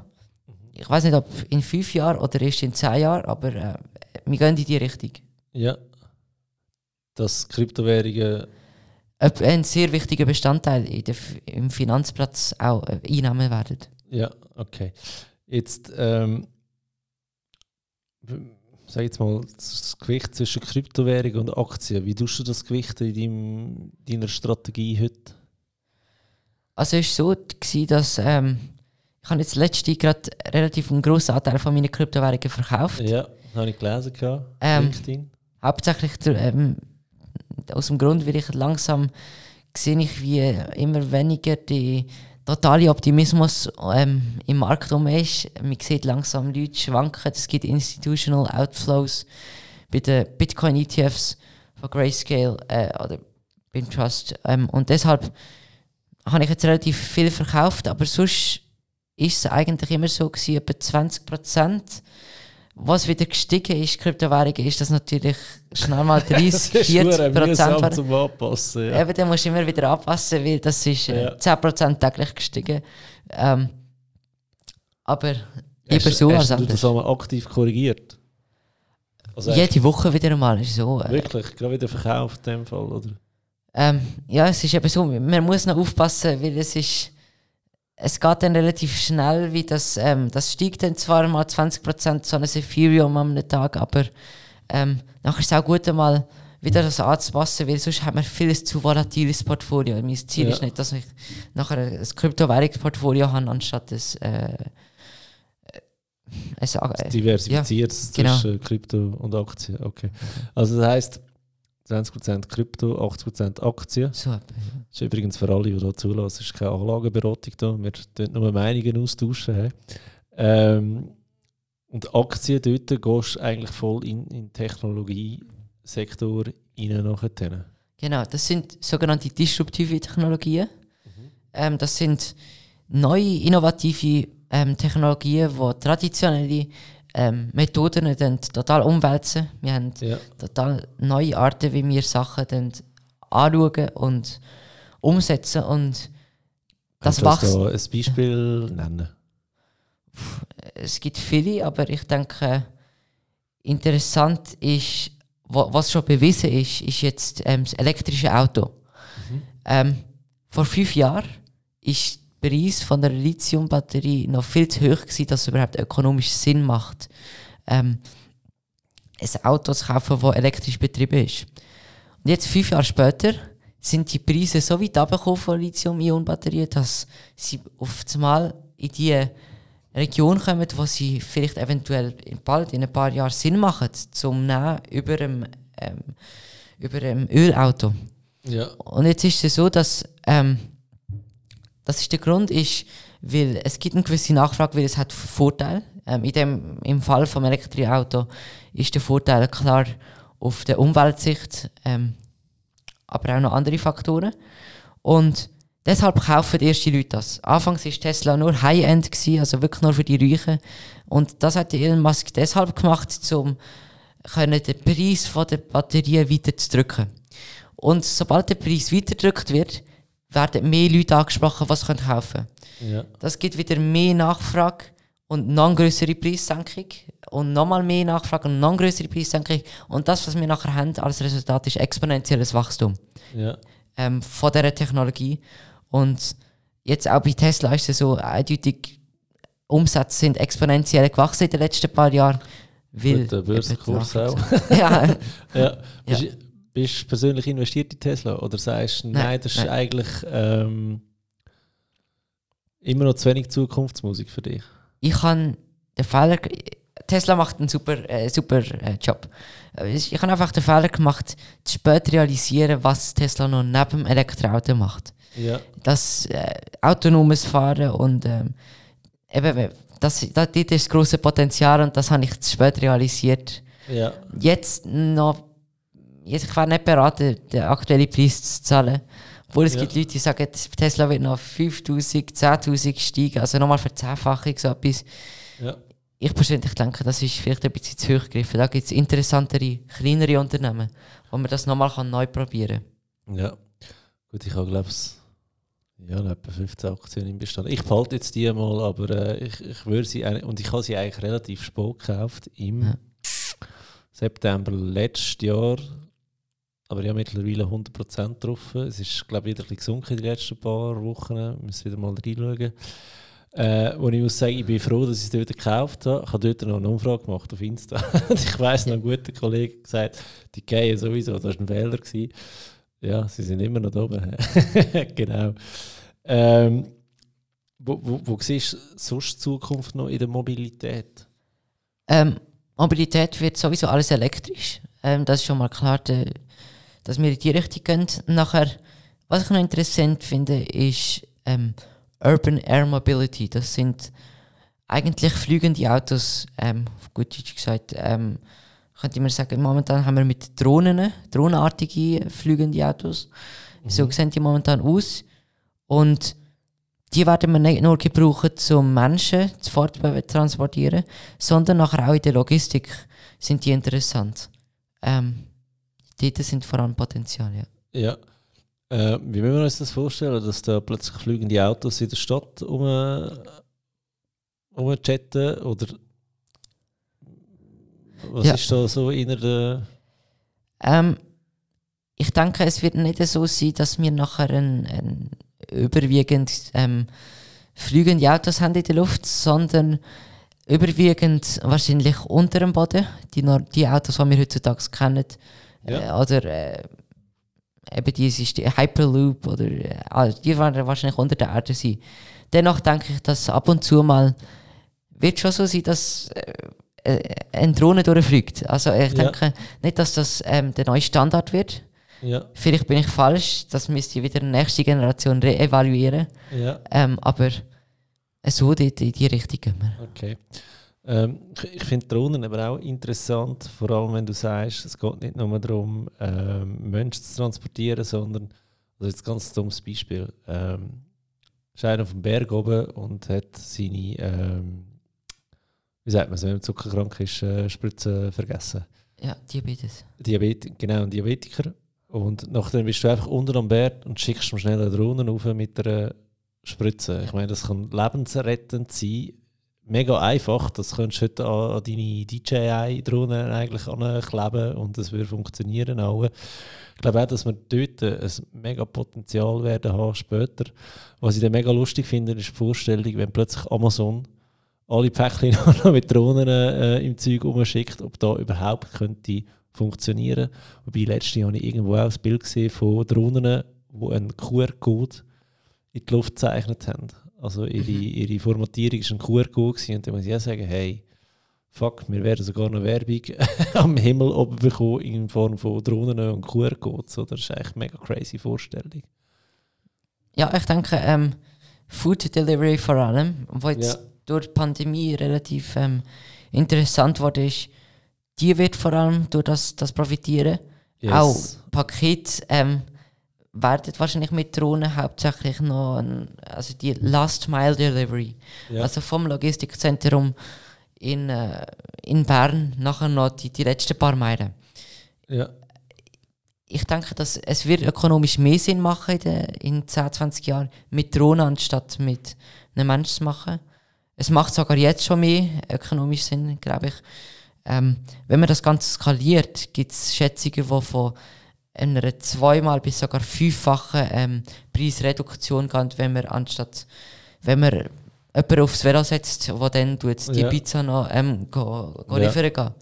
Speaker 2: Ich weiß nicht, ob in fünf Jahren oder erst in zehn Jahren, aber äh, wir gehen in die Richtung.
Speaker 1: Ja. Dass Kryptowährungen.
Speaker 2: Ein sehr wichtiger Bestandteil der, im Finanzplatz auch äh, einnehmen werden.
Speaker 1: Ja, okay. Jetzt, ähm, sag jetzt mal, das Gewicht zwischen Kryptowährung und Aktien. Wie tust du das Gewicht in deinem, deiner Strategie heute?
Speaker 2: Also es war so, gewesen, dass ähm, ich habe jetzt letzte gerade relativ einen grossen Anteil von meinen Kryptowährungen verkauft.
Speaker 1: Ja, habe ich gelesen.
Speaker 2: Ähm,
Speaker 1: LinkedIn.
Speaker 2: Hauptsächlich der, ähm, aus dem Grund, weil ich langsam sehe ich, wie immer weniger die totale Optimismus ähm, im Markt um ist. Man sieht langsam Leute schwanken. Es gibt Institutional Outflows bei den Bitcoin-ETFs von Grayscale äh, oder beim Trust. Ähm, und deshalb habe ich jetzt relativ viel verkauft, aber sonst ist es eigentlich immer so gewesen, etwa 20 Prozent. Was wieder gestiegen ist, Kryptowährungen, ist das natürlich schnell mal <laughs> 30, 40 Prozent.
Speaker 1: Prozent zum Anpassen. Ja.
Speaker 2: Eben, dann musst du immer wieder anpassen, weil das ist äh,
Speaker 1: Ja.
Speaker 2: 10% täglich gestiegen. Ähm, aber
Speaker 1: Hast-
Speaker 2: so
Speaker 1: hast du das einmal aktiv korrigiert? Also
Speaker 2: Jede Woche wieder einmal ist so. Äh,
Speaker 1: Wirklich, gerade wieder verkauft in dem Fall, oder?
Speaker 2: Ähm, ja, es ist eben so, man muss noch aufpassen, weil es ist, es geht dann relativ schnell, wie das, ähm, das steigt dann zwar mal 20% so ein Ethereum am Tag, aber ähm, nachher ist es auch gut einmal wieder das anzupassen, weil sonst hat man vieles zu volatiles Portfolio. Mein Ziel
Speaker 1: Ja.
Speaker 2: ist nicht, dass ich nachher ein Kryptowährungsportfolio habe, anstatt ein, äh, ein, äh,
Speaker 1: Diversifiziert
Speaker 2: genau.
Speaker 1: zwischen Krypto und Aktien. Okay. Also das heisst 20% Krypto, 80% Aktien.
Speaker 2: etwa, ja.
Speaker 1: Das ist übrigens für alle, die hier zulassen, ist keine Anlageberatung da. Wir tun nur Meinungen austauschen. Ähm, und Aktien, dort gehst du eigentlich voll in den Technologiesektor rein nachher.
Speaker 2: Genau, das sind sogenannte disruptive Technologien. Ähm, das sind neue, innovative ähm, Technologien, die traditionelle ähm, Methoden dann total umwälzen. Wir haben
Speaker 1: Ja.
Speaker 2: total neue Arten, wie wir Sachen dann anschauen und umsetzen. Und das
Speaker 1: Kannst du
Speaker 2: wächst.
Speaker 1: da ein Beispiel nennen?
Speaker 2: Es gibt viele, aber ich denke, interessant ist, wa- was schon bewiesen ist, ist jetzt ähm, das elektrische Auto. Ähm, vor fünf Jahren ist Preis von der Lithiumbatterie noch viel zu hoch gewesen, dass es überhaupt ökonomisch Sinn macht, ähm, ein Auto zu kaufen, das elektrisch betrieben ist. Und jetzt, fünf Jahre später, sind die Preise so weit runtergekommen von Lithium-Ionen-Batterien, dass sie einmal in die Region kommen, wo sie vielleicht eventuell bald in ein paar Jahren Sinn machen, zum Nehmen über einem, ähm, über einem Ölauto.
Speaker 1: Ja.
Speaker 2: Und jetzt ist es so, dass ähm, das ist der Grund ist, weil es gibt eine gewisse Nachfrage, weil es hat Vorteile. Ähm, in dem, Im Fall vom Elektroauto ist der Vorteil klar auf der Umweltsicht, ähm, aber auch noch andere Faktoren. Und deshalb kaufen die ersten Leute das. Anfangs war Tesla nur High-End, also wirklich nur für die Reichen. Und das hat Elon Musk deshalb gemacht, um können den Preis von der Batterie weiter zu drücken. Und sobald der Preis weiterdrückt wird, werden mehr Leute angesprochen, was können kaufen.
Speaker 1: Ja.
Speaker 2: Das gibt wieder mehr Nachfrage und noch größere Preissenkung und nochmal mehr Nachfrage und noch größere Preissenkung. Und das, was wir nachher haben als Resultat, ist exponentielles Wachstum
Speaker 1: Ja.
Speaker 2: ähm, von dieser Technologie. Und jetzt auch bei Tesla ist es so eindeutig, Umsätze sind exponentiell gewachsen in den letzten paar Jahren. Weil
Speaker 1: Gut, der Börsenkurs auch. <laughs>
Speaker 2: Nachfrage- <laughs> ja,
Speaker 1: Ja. Bist, du persönlich investiert in Tesla? Oder sagst du, nein,
Speaker 2: Nein,
Speaker 1: das ist
Speaker 2: nein.
Speaker 1: eigentlich ähm, immer noch zu wenig Zukunftsmusik für dich?
Speaker 2: ich habe den Fehler. Tesla macht einen super, äh, super äh, Job. Ich habe einfach den Fehler gemacht, zu spät realisieren, was Tesla noch neben dem Elektroauto macht.
Speaker 1: Ja.
Speaker 2: Das äh, autonomes Fahren und ähm, eben, das, das, dort ist das große Potenzial und das habe ich zu spät realisiert.
Speaker 1: Ja.
Speaker 2: Jetzt noch, jetzt, ich wäre nicht beraten, den aktuellen Preis zu zahlen. Obwohl es
Speaker 1: Ja.
Speaker 2: gibt Leute, die sagen, Tesla wird noch 5000, 10.000 steigen, also nochmal verzehnfachung so etwas.
Speaker 1: Ja.
Speaker 2: Ich persönlich denke, das ist vielleicht ein bisschen zu hoch gegriffen. Da gibt es interessantere, kleinere Unternehmen, wo man das nochmal kann neu probieren
Speaker 1: Ja. Gut, ich habe, glaube ich, ja, etwa 15 Aktien im Bestand. Ich behalte jetzt die mal, aber äh, ich, ich würde sie, und ich habe sie eigentlich relativ spät gekauft, im
Speaker 2: Ja.
Speaker 1: September letztes Jahr. Aber ja, mittlerweile 100% drauf. Es ist, glaube ich, wieder ein bisschen gesunken in den letzten paar Wochen. Wir müssen wieder mal reinschauen. Äh, wo ich muss sagen, ich bin froh, dass ich es dort gekauft habe. Ich habe dort noch eine Umfrage gemacht auf Insta. <laughs> ich weiss noch, ein guter Kollege gesagt, die gehen sowieso, das war ein Fehler. Gewesen. Ja, sie sind immer noch da oben. <laughs> genau. Ähm, wo, wo, wo siehst du sonst die Zukunft noch in der Mobilität?
Speaker 2: Ähm, Mobilität wird sowieso alles elektrisch. Ähm, das ist schon mal klar, de, dass wir in die Richtung gehen. Nachher, was ich noch interessant finde, ist ähm, Urban Air Mobility. Das sind eigentlich fliegende Autos, ähm, auf gut Deutsch gesagt. Ähm, könnte man sagen, momentan haben wir mit Drohnen, drohnenartige fliegende Autos. Mhm. So sehen die momentan aus. Und die werden wir nicht nur gebrauchen, um Menschen zu transportieren, sondern nachher auch in der Logistik sind die interessant. Ähm, dort sind vor allem Potenzial, ja.
Speaker 1: Ja. Äh, wie müssen wir uns das vorstellen, dass da plötzlich fliegende Autos in der Stadt um, umchatten oder was ja. ist da so inner der...
Speaker 2: Ähm, ich denke, es wird nicht so sein, dass wir nachher ein, ein überwiegend ähm, fliegende Autos haben in der Luft, sondern überwiegend wahrscheinlich unter dem Boden. Die, die Autos, die wir heutzutage kennen. Ja. Äh, oder äh, eben dieses Hyperloop oder äh, also die werden wahrscheinlich unter der Erde sein. Dennoch denke ich, dass ab und zu mal wird schon so sein, dass äh, äh eine Drohne durchfliegt. Also ich ja. denke nicht, dass das ähm, der neue Standard wird. Ja. Vielleicht bin ich falsch, das müsste wieder die nächste Generation reevaluieren. Ja. Ähm, aber so in die, die Richtung gehen wir.
Speaker 1: Okay. Ähm, ich, ich finde Drohnen aber auch interessant, vor allem wenn du sagst, es geht nicht nur darum, ähm, Menschen zu transportieren, sondern, also jetzt ganz dummes Beispiel, ähm, ist einer auf dem Berg oben und hat seine, ähm, wie sagt man es, wenn man zuckerkrank ist, äh, Spritzen vergessen.
Speaker 2: Ja, Diabetes.
Speaker 1: Diabetes, genau, ein Diabetiker. Und nachdem bist du einfach unten am Berg und schickst ihm schnell eine Drohne rauf mit einer Spritze. Ich meine, das kann lebensrettend sein. Mega einfach. Das könntest du heute an, deine DJI-Drohne eigentlich ankleben und das würde funktionieren auch. Ich glaube auch, dass wir dort ein mega Potenzial werden haben später. Was ich dann mega lustig finde, ist die Vorstellung, wenn plötzlich Amazon alle Päckchen <laughs> noch mit Drohnen äh, im Zeug umschickt, ob da überhaupt könnte funktionieren. Wobei letztes Jahr habe ich irgendwo auch ein Bild gesehen von Drohnen, die einen QR-Code in die Luft gezeichnet haben. Also ihre, mhm. ihre Formatierung war ein QR-Code und dann muss ich auch sagen, hey, fuck, wir werden sogar noch Werbung <laughs> am Himmel oben bekommen in Form von Drohnen und QR-Codes. Das ist eigentlich eine mega crazy Vorstellung.
Speaker 2: Ja, ich denke, ähm, Food Delivery vor allem, wo jetzt ja. durch die Pandemie relativ ähm, interessant wurde, ist, die wird vor allem durch das, das profitieren. Yes. Auch Paket ähm, werden wahrscheinlich mit Drohnen hauptsächlich noch, ein, also die Last Mile Delivery, ja. also vom Logistikzentrum in, äh, in Bern nachher noch die, die letzten paar Meilen. Ja. Ich denke, dass es wird ökonomisch mehr Sinn machen in, in 10, 20 Jahren mit Drohnen anstatt mit einem Menschen zu machen. Es macht sogar jetzt schon mehr ökonomisch Sinn, glaube ich. Ähm, wenn man das Ganze skaliert, gibt es Schätzungen, die von einer zweimal bis sogar fünffachen ähm, Preisreduktion gehen, wenn man anstatt, wenn man jemanden aufs Velo setzt, der dann die ja. Pizza noch ähm, go, go ja. liefern geht.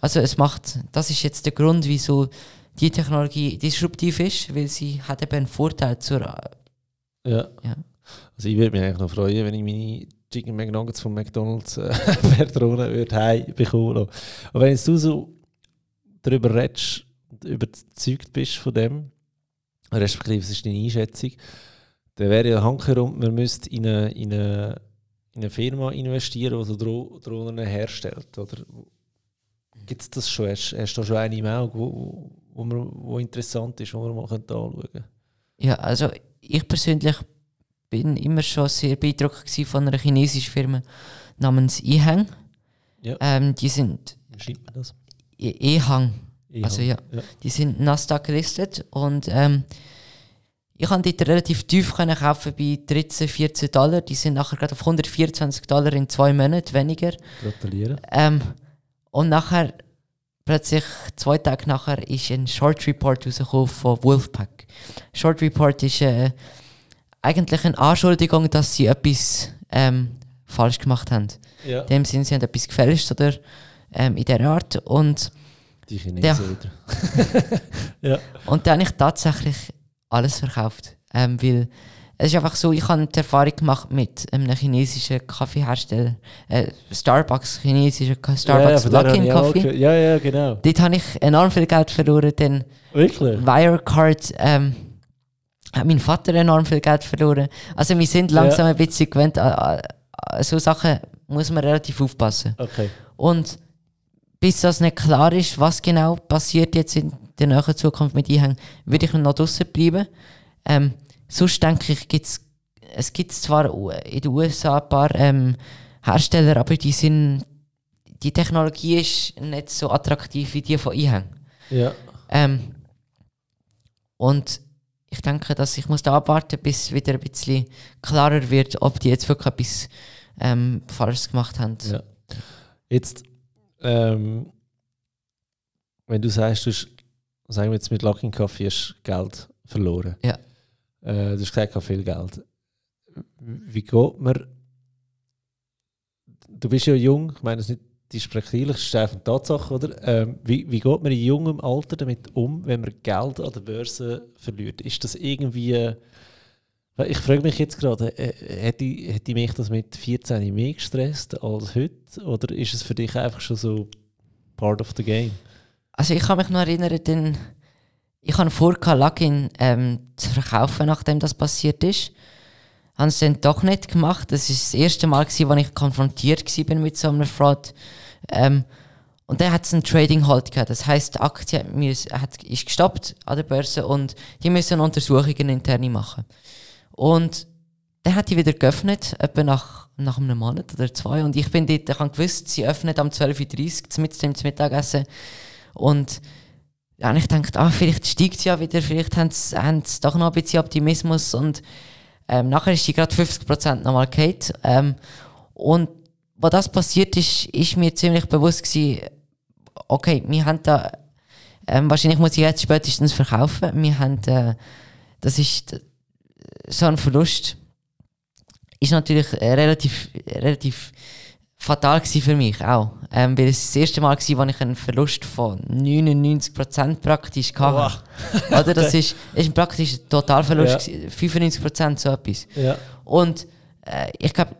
Speaker 2: Also es macht, das ist jetzt der Grund, wieso die Technologie disruptiv ist, weil sie hat eben einen Vorteil zur...
Speaker 1: Äh, ja. ja. Also ich würde mich eigentlich noch freuen, wenn ich meine Chicken McNuggets von McDonalds äh, <laughs> per Drohne würde heimbekommen. Aber wenn du so darüber redest und überzeugt bist von dem, respektive es ist deine Einschätzung, dann wäre ja handherum, man müsste in eine, in eine, in eine Firma investieren, die so Dro Drohnen herstellt. Oder gibt es das schon? Hast, hast du schon eine im Auge, wo, wo, man, wo interessant ist, wo man mal anschauen könnte?
Speaker 2: Ja, also ich persönlich bin immer schon sehr beeindruckt von einer chinesischen Firma namens Ehang. Ja. Ähm, die sind.
Speaker 1: Wie schreibt man das?
Speaker 2: Ehang. Also ja, ja, die sind Nasdaq gelistet und ähm, ich konnte die relativ tief können kaufen bei 13, 14 Dollar. Die sind nachher gerade auf 124 Dollar in zwei Monaten weniger.
Speaker 1: Gratuliere.
Speaker 2: Ähm, und nachher, plötzlich zwei Tage nachher, ist ein Short Report rausgekommen von Wolfpack. Short Report ist äh, eigentlich eine Anschuldigung, dass sie etwas ähm, falsch gemacht haben.
Speaker 1: Ja.
Speaker 2: In dem Sinne, sie haben etwas gefälscht oder ähm, in der Art. Und,
Speaker 1: Die Chinesen
Speaker 2: Ja.
Speaker 1: wieder. <laughs> ja.
Speaker 2: und dann habe ich tatsächlich alles verkauft. Ähm, weil es ist einfach so, ich habe die Erfahrung gemacht mit einem chinesischen Kaffeehersteller, äh, Starbucks, chinesischer Starbucks
Speaker 1: ja, auch
Speaker 2: Kaffee.
Speaker 1: Ja, ja, genau.
Speaker 2: Dort habe ich enorm viel Geld verloren, denn
Speaker 1: Wirklich?
Speaker 2: Wirecard ähm, hat mein Vater enorm viel Geld verloren. Also wir sind langsam ein bisschen gewöhnt an, an, an so Sachen muss man relativ aufpassen.
Speaker 1: Okay.
Speaker 2: Und bis das nicht klar ist, was genau passiert jetzt in der näheren Zukunft mit Einhängen, würde ich noch draußen bleiben. Ähm, sonst denke ich, gibt's, es gibt zwar in den USA ein paar ähm, Hersteller, aber die sind, die Technologie ist nicht so attraktiv wie die von Einhängen.
Speaker 1: Ja.
Speaker 2: Ähm, und ich denke, dass ich muss da abwarten, bis wieder ein bisschen klarer wird, ob die jetzt wirklich etwas ähm, falsch gemacht haben.
Speaker 1: Ja. Jetzt, ähm, wenn du sagst, du hast, sagen wir jetzt mit Luckin Coffee hast Geld verloren.
Speaker 2: Ja.
Speaker 1: Äh, du hast gesagt, viel Geld. Wie geht man. Du bist ja jung, ich meine, es ist nicht despektierlich, es ist einfach eine Tatsache, oder? Ähm, wie, wie geht man in jungem Alter damit um, wenn man Geld an der Börse verliert? Ist das irgendwie. Ich frage mich jetzt gerade, äh, hätte, ich- hätte mich das mit 14 mehr gestresst als heute? Oder ist es für dich einfach schon so part of the game?
Speaker 2: Also ich kann mich noch erinnern, denn ich habe vor, Login ähm, zu verkaufen, nachdem das passiert ist. Haben es dann doch nicht gemacht. Das war das erste Mal, wo ich konfrontiert war mit so einer Fraud. Ähm, und dann hat es einen Trading Halt gehabt. Das heisst, die Aktie hat, ist gestoppt an der Börse und die müssen Untersuchungen interne machen. Und dann hat die wieder geöffnet, etwa nach, nach einem Monat oder zwei. Und ich bin dort, ich habe gewusst, sie öffnet am 12.30 Uhr mit Mittagessen. Und und ich dachte, ah, vielleicht steigt sie ja wieder, vielleicht haben sie, haben sie doch noch ein bisschen Optimismus. Und ähm, nachher ist sie gerade 50% nochmal gefallen. Ähm, und was das passiert ist, ist mir ziemlich bewusst gewesen, okay, wir haben da, ähm, wahrscheinlich muss ich jetzt spätestens verkaufen. Wir haben, äh, das ist so ein Verlust, ist natürlich äh, relativ, relativ fatal für mich auch. Ähm, weil es das erste Mal war, wo ich einen Verlust von 99% praktisch hatte. Oder? Das <laughs> ist, ist ein praktisch ein Totalverlust,
Speaker 1: Ja.
Speaker 2: gewesen, 95% so etwas.
Speaker 1: Ja.
Speaker 2: Und äh, ich glaube,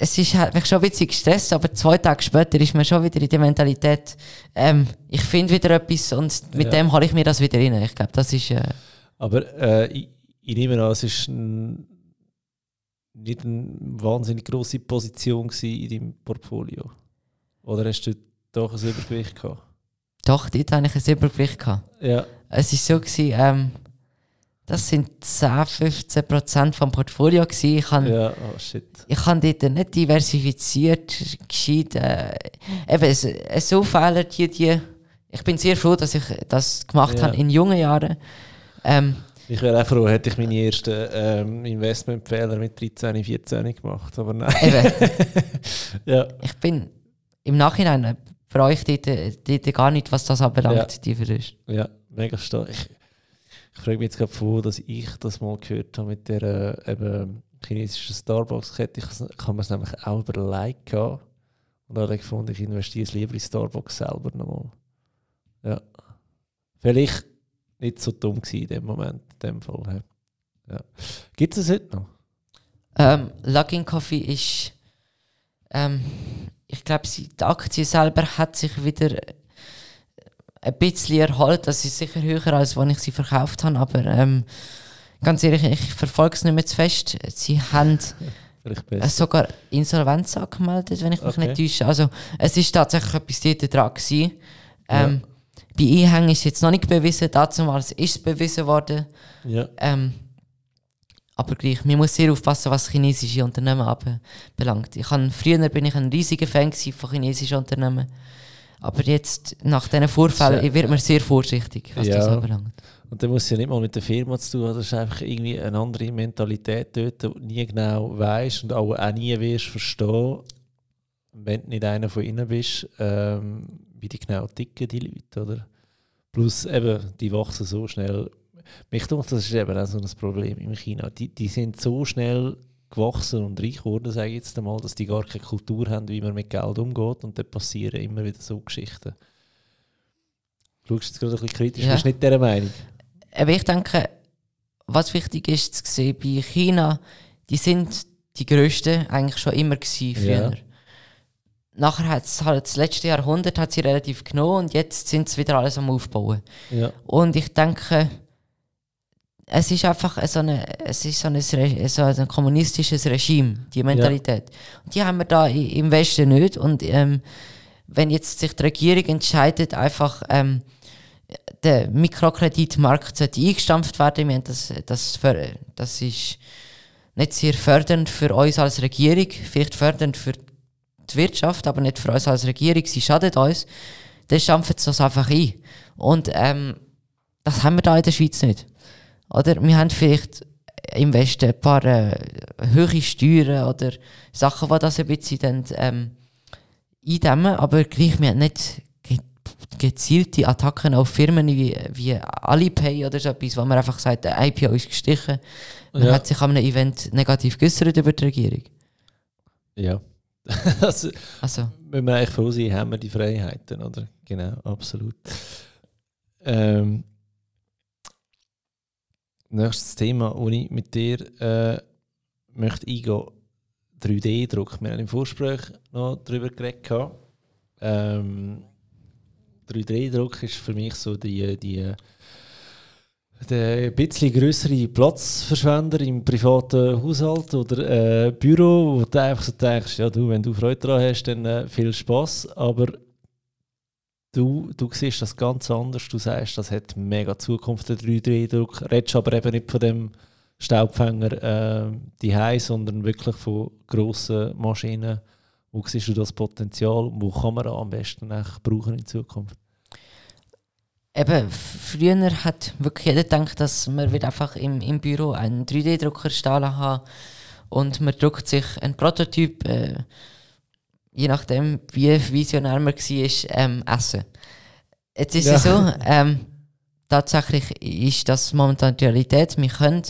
Speaker 2: es ist, hat mich schon ein bisschen gestresst, aber zwei Tage später ist mir schon wieder in der Mentalität, ähm, ich finde wieder etwas und mit
Speaker 1: Ja.
Speaker 2: dem hole ich mir das wieder rein. Ich glaube, das ist. Äh,
Speaker 1: Aber äh, ich, nehme an, es ist ein, nicht eine wahnsinnig grosse Position in deinem Portfolio. Oder hast du doch ein Übergewicht gehabt?
Speaker 2: doch, dort hatte ich ein Übergewicht. Gehabt.
Speaker 1: Ja.
Speaker 2: Es war so, gewesen, ähm, das sind 10, 15 Prozent vom Portfolio. Gewesen. Ich habe
Speaker 1: Ja, oh shit.
Speaker 2: ich habe dort nicht diversifiziert, gescheit. Äh, eben, es, es so Fehler, die, die. Ich bin sehr froh, dass ich das gemacht
Speaker 1: Ja.
Speaker 2: habe in jungen Jahren. Ähm,
Speaker 1: Ich wäre auch froh, hätte ich meine ersten ähm, Investmentfehler mit 13, 14 gemacht. Aber nein. <laughs> ja.
Speaker 2: ich bin im Nachhinein äh, bereue ich dort, äh, gar nicht, was das anbelangt,
Speaker 1: Ja.
Speaker 2: die Verluste.
Speaker 1: Ja, mega stark. Ich, ich frage mich jetzt gerade vor, dass ich das mal gehört habe mit der äh, eben chinesischen Starbucks-Kette. Ich, ich habe mir es nämlich auch überlegt gehabt und dann habe ich gefunden, ich investiere es lieber in Starbucks selber nochmal. Ja. Vielleicht nicht so dumm gewesen in dem Moment, in dem Fall. Ja. Gibt es es heute noch?
Speaker 2: Ähm, Login Coffee ist, ähm, ich glaube, die Aktie selber hat sich wieder ein bisschen erholt. Das ist sicher höher, als wenn ich sie verkauft habe. Aber ähm, ganz ehrlich, ich verfolge es nicht mehr zu fest. Sie haben <laughs> äh, sogar Insolvenz angemeldet, wenn ich mich
Speaker 1: Okay.
Speaker 2: nicht täusche. Also es ist tatsächlich etwas dort dran gewesen. Ähm, Bei Einhängen ist es jetzt noch nicht bewiesen, damals ist es bewiesen worden.
Speaker 1: Ja.
Speaker 2: Ähm, aber gleich, man muss sehr aufpassen, was chinesische Unternehmen anbelangt. Ich han, früher bin ich ein riesiger Fan von chinesischen Unternehmen. Aber jetzt, nach diesen Vorfällen,
Speaker 1: Sehr-
Speaker 2: wird man sehr vorsichtig, was das
Speaker 1: Ja.
Speaker 2: anbelangt.
Speaker 1: Und dann muss es ja nicht mal mit der Firma zu tun haben, das ist einfach irgendwie eine andere Mentalität dort, die du nie genau weißt und auch, auch nie wirst verstehen, wenn du nicht einer von ihnen bist, ähm, wie die genau ticken, die Leute, oder? Plus eben, die wachsen so schnell. Mich denke, das ist eben auch so ein Problem in China. Die, die sind so schnell gewachsen und reich geworden, sage ich jetzt einmal, dass die gar keine Kultur haben, wie man mit Geld umgeht und dann passieren immer wieder so Geschichten. Du schaust jetzt gerade ein bisschen kritisch, ja. bist du nicht dieser Meinung?
Speaker 2: Aber ich denke, was wichtig ist zu sehen, bei China, die sind die grössten eigentlich schon immer gewesen, früher. Ja. Nachher hat es halt das letzte Jahrhundert hat sie relativ genommen und jetzt sind sie wieder alles am Aufbauen.
Speaker 1: Ja.
Speaker 2: Und ich denke, es ist einfach so, eine, es ist so, ein, so ein kommunistisches Regime, die Mentalität. Ja. Und die haben wir da im Westen nicht. Und ähm, wenn jetzt sich die Regierung entscheidet, einfach ähm, der Mikrokreditmarkt sollte eingestampft werden, wir das, das, für, das ist nicht sehr fördernd für uns als Regierung, vielleicht fördernd für die Wirtschaft, aber nicht für uns als Regierung, sie schadet uns, dann stampfen sie das einfach ein. Und ähm, das haben wir da in der Schweiz nicht. Oder wir haben vielleicht im Westen ein paar äh, höhere Steuern oder Sachen, die das ein bisschen dann, ähm, eindämmen, aber gleich, wir haben nicht gezielte Attacken auf Firmen wie, wie Alipay oder so etwas, wo man einfach sagt, der IPO ist gestichen. Man ja. hat sich an einem Event negativ geäußert über die Regierung.
Speaker 1: Ja. <laughs> also, also. Wenn wir eigentlich froh sein, haben wir die Freiheiten, oder? Genau, absolut. Ähm, nächstes Thema, das ich mit dir äh, möchte eingehen 3D-Druck. Wir haben im Vorgespräch noch darüber geredet. Ähm, 3D-Druck ist für mich so die, die der ein bisschen größere Platzverschwender im privaten Haushalt oder äh, Büro, wo du einfach so denkst, ja du, wenn du Freude daran hast, dann äh, viel Spaß. Aber du, du siehst das ganz anders. Du sagst, das hat mega Zukunft, der 3D-Druck. Redest aber eben nicht von dem Staubfänger äh, die sondern wirklich von grossen Maschinen. Wo siehst du das Potenzial? Wo kann man am besten brauchen in Zukunft?
Speaker 2: Eben, früher hat wirklich jeder gedacht, dass man wird einfach im, im Büro einen 3D-Drucker stehen haben und man druckt sich einen Prototyp, äh, je nachdem wie visionär man war, ähm, essen. Jetzt ist ja. es so, ähm, tatsächlich ist das momentan die Realität. Wir können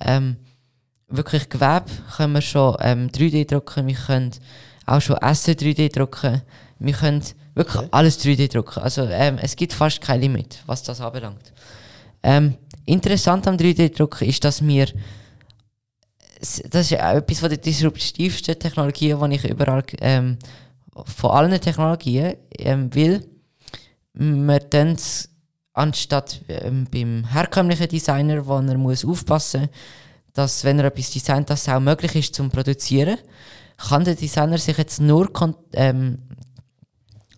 Speaker 2: ähm, wirklich Gewebe können wir schon ähm, 3D drucken, wir können auch schon Essen 3D drucken, wir können Wirklich okay. alles 3D drucken. Also ähm, es gibt fast kein Limit, was das anbelangt. Ähm, interessant am 3D-Drucken ist, dass wir das ist etwas von der disruptivsten Technologien, die ich überall ähm, von allen Technologien ähm, will. Man dann anstatt ähm, beim herkömmlichen Designer, wo er muss aufpassen muss, dass wenn er etwas designt, dass es auch möglich ist zum Produzieren, kann der Designer sich jetzt nur ähm,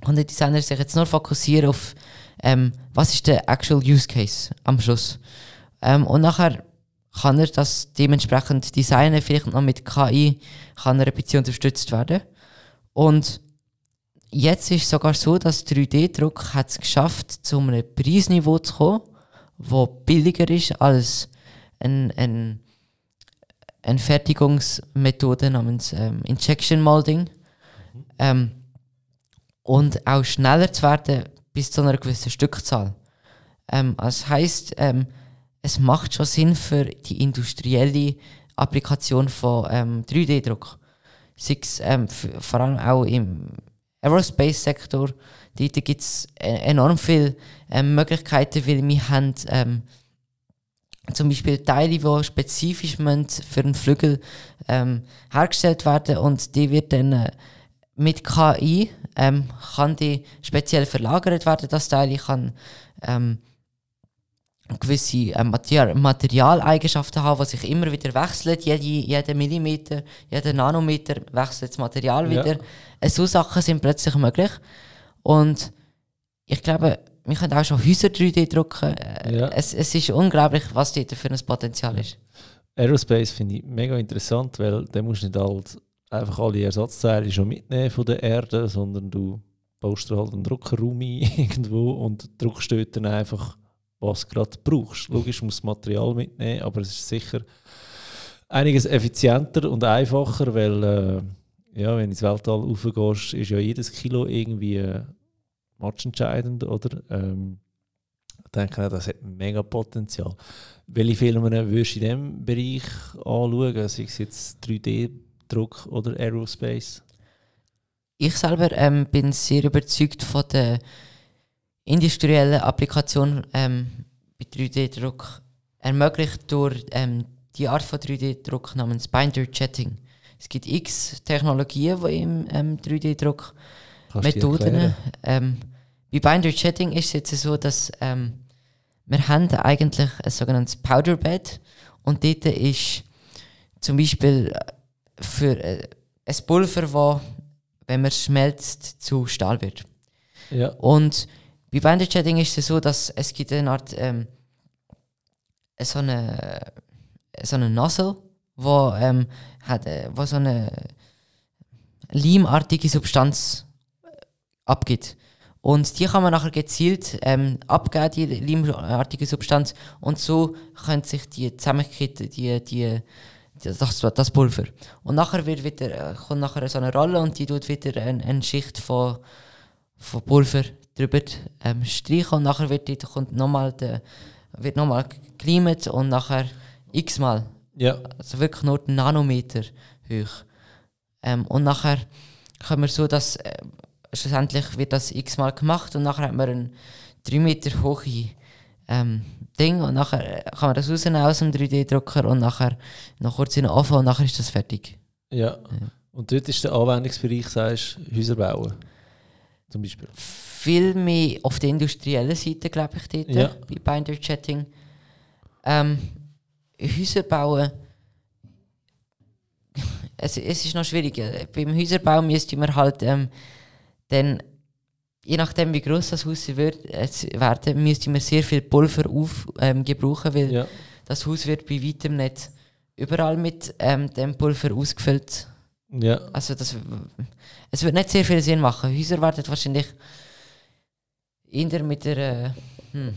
Speaker 2: und der Designer sich jetzt nur fokussieren auf, ähm, was ist der actual Use Case am Schluss. Ähm, und nachher kann er das dementsprechend designen, vielleicht noch mit KI kann er ein bisschen unterstützt werden. Und jetzt ist es sogar so, dass 3D-Druck hat es geschafft, zu einem Preisniveau zu kommen, wo billiger ist als ein, ein, eine Fertigungsmethode namens ähm, Injection Molding. Mhm. Ähm, und auch schneller zu werden bis zu einer gewissen Stückzahl. Ähm, das heißt, ähm, es macht schon Sinn für die industrielle Applikation von ähm, 3D-Druck. ähm, vor allem auch im Aerospace-Sektor. Dort gibt es e-, enorm viele ähm, Möglichkeiten, weil wir haben ähm, zum Beispiel Teile, die spezifisch für einen Flügel ähm, hergestellt werden und die wird dann äh, mit KI ähm, kann die speziell verlagert werden, das Teil. Ich kann ähm, gewisse ähm, Material Materialeigenschaften haben, die sich immer wieder wechseln. Jede, jeden Millimeter, jeden Nanometer wechselt das Material wieder. Äh, so Sachen sind plötzlich möglich. Und ich glaube, wir können auch schon Häuser 3D drucken. Äh, ja. Es, es ist unglaublich, was dort für ein Potenzial ist.
Speaker 1: Aerospace finde ich mega interessant, weil da musst nicht halt einfach alle Ersatzteile schon mitnehmen von der Erde, sondern du baust dir halt einen Druckerraum ein <laughs> irgendwo und druckst dort dann einfach, was du gerade brauchst. Logisch musst du Material mitnehmen, aber es ist sicher einiges effizienter und einfacher, weil äh, ja, wenn du ins Weltall raufgehst, ist ja jedes Kilo irgendwie äh, matchentscheidend, oder? Ähm, denke, das hat mega Potenzial. Welche Filme würdest du in diesem Bereich anschauen? Sei es jetzt 3D-Druck oder Aerospace?
Speaker 2: Ich selber ähm, bin sehr überzeugt von der industriellen Applikation ähm, bei 3D-Druck, ermöglicht durch ähm, die Art von 3D-Druck namens Binder Jetting. Es gibt x Technologien, die im ähm, 3D-Druck Methoden. Ähm, bei Binder Jetting ist es jetzt so, dass ähm, wir haben eigentlich ein sogenanntes Powderbed und dort ist zum Beispiel für äh, ein Pulver, das, wenn man schmelzt, zu Stahl wird.
Speaker 1: Ja.
Speaker 2: Und bei Binder Jetting ist es so, dass es gibt eine Art ähm, so eine so eine Nozzle, wo ähm, hat, äh, wo so eine limartige Substanz äh, abgibt. Und die kann man nachher gezielt ähm, abgeben, die limartige Substanz. Und so können sich die zusammenkitten, die, die, das, das Pulver. Und nachher wird wieder, äh, kommt nachher so eine Rolle und die tut wieder eine, eine Schicht von, von Pulver drüber ähm, streichen. Und nachher wird, die, kommt nochmal wird nochmal gelimet und nachher x-mal.
Speaker 1: Ja.
Speaker 2: Also wirklich nur Nanometer hoch. Ähm, und nachher können wir so, dass äh, schlussendlich wird das x-mal gemacht und nachher hat man ein 3 Meter hohe ähm, Ding und nachher kann man das rausnehmen aus dem 3D-Drucker und nachher noch kurz in den Ofen und nachher ist das fertig.
Speaker 1: Ja. Und dort ist der Anwendungsbereich, sagst du, Häuser bauen. Zum Beispiel.
Speaker 2: Viel mehr auf der industriellen Seite, glaube ich, dort,
Speaker 1: Ja.
Speaker 2: bei Binder Chatting. Ähm, Häuser bauen. <laughs> Es, es ist noch schwierig. Beim Häuserbau müsste man halt ähm, dann, je nachdem wie groß das Haus wird, werden, müsste man sehr viel Pulver auf, ähm, weil
Speaker 1: Ja.
Speaker 2: das Haus wird bei weitem nicht überall mit ähm, dem Pulver ausgefüllt.
Speaker 1: Ja.
Speaker 2: Also das, es wird nicht sehr viel Sinn machen. Häuser werden wahrscheinlich eher mit der... Äh, hm.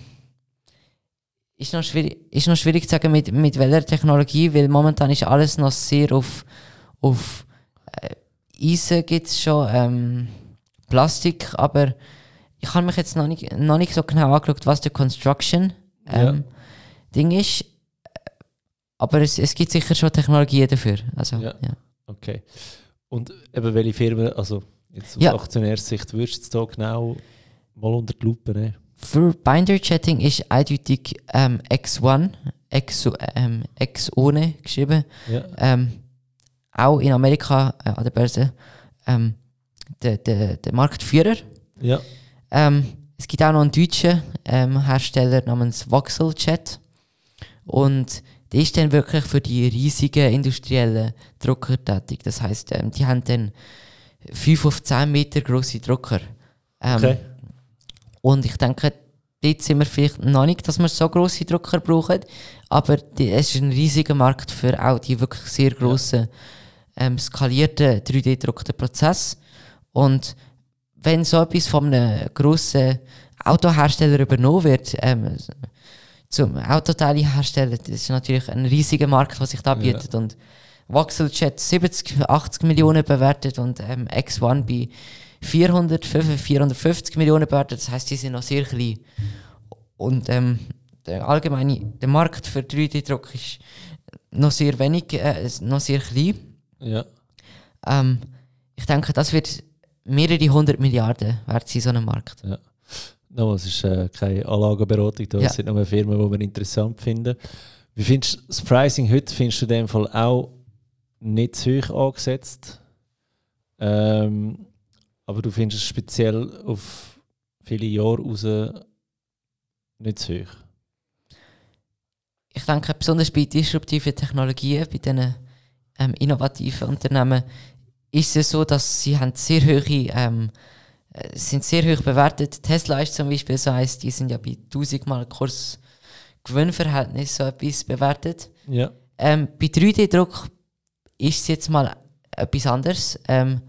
Speaker 2: ist, noch schwierig, ist noch schwierig zu sagen, mit, mit welcher Technologie, weil momentan ist alles noch sehr auf, auf äh, Eisen gibt es schon, ähm, Plastik, aber ich habe mich jetzt noch nicht, noch nicht so genau angeschaut, was der Construction ähm, Ding ist. Aber es, es gibt sicher schon Technologien dafür. Also,
Speaker 1: Ja.
Speaker 2: ja.
Speaker 1: Okay. Und eben welche Firmen, also jetzt aus
Speaker 2: Ja.
Speaker 1: Aktionärssicht, würdest du da genau mal unter die Lupe nehmen?
Speaker 2: Für Binder Chatting ist eindeutig ähm, X1, X, ähm, X ohne geschrieben.
Speaker 1: Ja.
Speaker 2: Ähm, auch in Amerika äh, an der Börse ähm, der, der, der Marktführer.
Speaker 1: Ja.
Speaker 2: Ähm, es gibt auch noch einen deutschen ähm, Hersteller namens Voxel Chat. Und der ist dann wirklich für die riesigen industriellen Drucker tätig. Das heißt, ähm, die haben dann 5 auf 10 Meter große Drucker. Ähm,
Speaker 1: Okay.
Speaker 2: Und ich denke, dort sind wir vielleicht noch nicht, dass wir so große Drucker brauchen. Aber die, es ist ein riesiger Markt für auch die wirklich sehr grossen, ähm, skalierten 3D-druckten Prozesse. Und wenn so etwas von einem grossen Autohersteller übernommen wird, ähm, zum Autoteilehersteller, das ist natürlich ein riesiger Markt, was sich da
Speaker 1: Ja.
Speaker 2: bietet. Und Voxelchat 70, 80 Millionen bewertet und ähm, X1 bei 400, 450 Millionen bewertet. Das heißt, die sind noch sehr klein. Und ähm, der allgemeine der Markt für 3D-Druck ist noch sehr wenig, äh, noch sehr klein.
Speaker 1: Ja.
Speaker 2: Ähm, ich denke, das wird mehrere hundert Milliarden wert sein, so ein Markt.
Speaker 1: No, es ist äh, keine Anlagenberatung, da
Speaker 2: Ja.
Speaker 1: sind nur Firmen, die wir interessant finden. Wie findest du das Pricing heute? Findest du in dem Fall auch nicht zu hoch angesetzt? Ähm, aber du findest es speziell auf viele Jahre raus nicht zu hoch?
Speaker 2: Ich denke, besonders bei disruptiven Technologien, bei diesen ähm, innovativen Unternehmen, ist es so, dass sie haben sehr hohe, ähm, äh, sind sehr hoch bewertet. Tesla ist zum Beispiel so eins, die sind ja bei 1000 Mal Kurs-Gewinnverhältnis so etwas bewertet.
Speaker 1: Ja.
Speaker 2: Ähm, bei 3D-Druck ist es jetzt mal etwas anderes, ähm,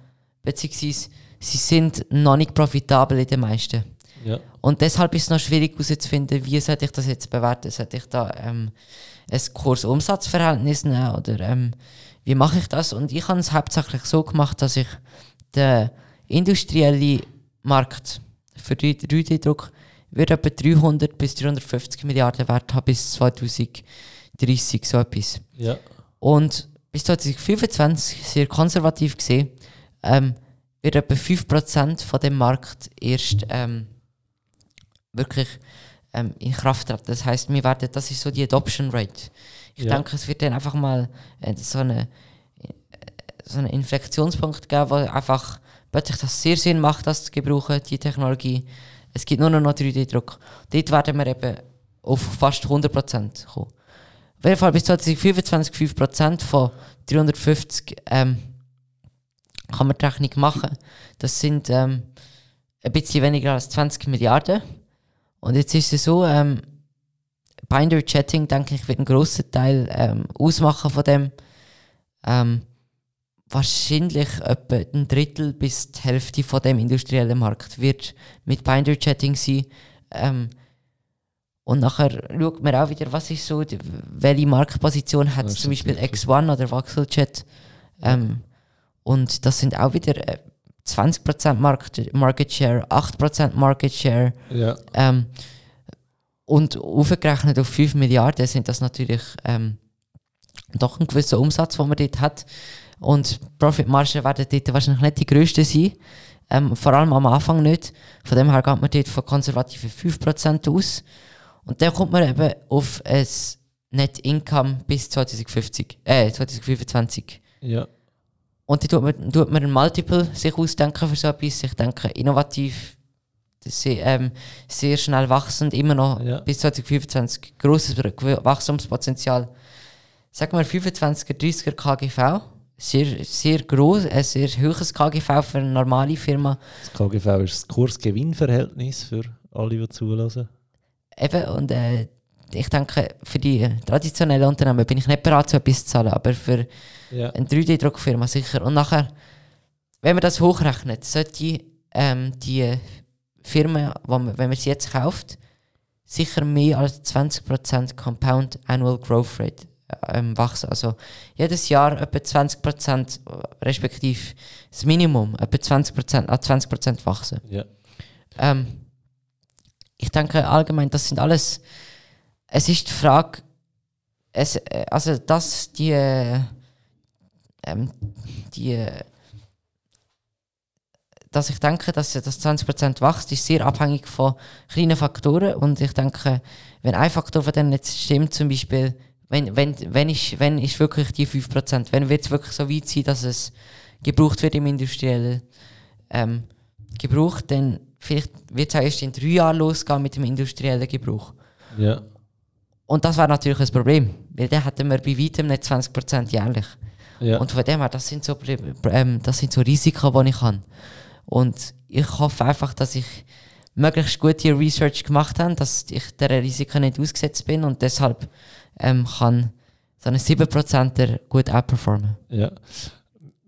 Speaker 2: beziehungsweise sie sind noch nicht profitabel in den meisten.
Speaker 1: Ja.
Speaker 2: Und deshalb ist es noch schwierig herauszufinden, wie sollte ich das jetzt bewerten? Sollte ich da ähm, ein Kurs-Umsatz-Verhältnis nehmen oder ähm, wie mache ich das? Und ich habe es hauptsächlich so gemacht, dass ich den industriellen Markt für 3D-Druck wird etwa 300 bis 350 Milliarden Wert haben bis 2030, so etwas.
Speaker 1: Ja.
Speaker 2: Und bis 2025, sehr konservativ gesehen, ähm, wird etwa 5% von dem Markt erst ähm, wirklich ähm, in Kraft treten. Das heißt, wir werden, das ist so die Adoption Rate. Ich
Speaker 1: Ja.
Speaker 2: denke, es wird dann einfach mal äh, so eine äh, so einen Inflektionspunkt geben, wo einfach plötzlich das sehr Sinn macht, das zu gebrauchen, die Technologie. Es gibt nur noch 3D-Druck. Dort werden wir eben auf fast 100% kommen. Auf jeden Fall bis 2025 5% von 350 ähm, kann man die Rechnung machen. Das sind ähm, ein bisschen weniger als 20 Milliarden. Und jetzt ist es so, ähm, Binary Chatting, denke ich, wird einen grossen Teil ähm, ausmachen von dem. Ähm, wahrscheinlich etwa ein Drittel bis die Hälfte von dem industriellen Markt wird mit Binary Chatting sein. Ähm, und nachher schaut man auch wieder, was ist so, die, welche Marktposition hat zum Beispiel
Speaker 1: wirklich-
Speaker 2: X1 oder VoxelChat. Ähm, und das sind auch wieder äh, 20% Market, Market Share, 8% Market Share.
Speaker 1: Ja.
Speaker 2: Ähm, und aufgerechnet auf 5 Milliarden sind das natürlich ähm, doch ein gewisser Umsatz, den man dort hat. Und Profitmargen werden dort wahrscheinlich nicht die grössten sein. Ähm, vor allem am Anfang nicht. Von dem her geht man dort von konservativen 5% aus. Und dann kommt man eben auf ein Net Income bis 2050, äh, 2025.
Speaker 1: Ja.
Speaker 2: Und dann tut man, tut man ein Multiple sich ausdenken für so etwas. Ich denke, innovativ, sehr, ähm, sehr schnell wachsend, immer noch
Speaker 1: Ja.
Speaker 2: bis 2025 grosses Wachstumspotenzial. Sagen wir 25er, 30er KGV. Sehr, sehr groß, ein sehr hohes KGV für eine normale Firma.
Speaker 1: Das KGV ist das Kurs-Gewinn-Verhältnis für alle, die zulassen.
Speaker 2: Eben, und äh, ich denke, für die traditionellen Unternehmen bin ich nicht bereit, so etwas zu zahlen, aber für
Speaker 1: Ja.
Speaker 2: eine 3D-Druckfirma sicher. Und nachher, wenn man das hochrechnet, sollte ähm, die Man, wenn man sie jetzt kauft, sicher mehr als 20% Compound Annual Growth Rate ähm, wachsen. Also jedes Jahr etwa 20%, äh, respektive das Minimum, etwa 20%, an 20% wachsen.
Speaker 1: Ja.
Speaker 2: Ähm, ich denke allgemein, das sind alles. Es ist die Frage, es, äh, also dass die, äh, ähm, die, äh, dass ich denke, dass das 20% wächst, ist sehr abhängig von kleinen Faktoren und ich denke, wenn ein Faktor von denen jetzt stimmt, zum Beispiel, wenn, wenn, wenn, ist, wenn ist wirklich die 5%, wenn wird es wirklich so weit sein, dass es gebraucht wird im industriellen ähm, Gebrauch, dann vielleicht wird es auch erst in drei Jahren losgehen mit dem industriellen Gebrauch.
Speaker 1: Ja.
Speaker 2: Und das wäre natürlich ein Problem, weil dann hätten wir bei weitem nicht 20% jährlich.
Speaker 1: Ja.
Speaker 2: Und von dem her, das sind so, ähm, das sind so Risiken, die ich habe. Und ich hoffe einfach, dass ich möglichst gute Research gemacht habe, dass ich der Risiken nicht ausgesetzt bin und deshalb ähm, kann so eine 7%er gut outperformen.
Speaker 1: ja.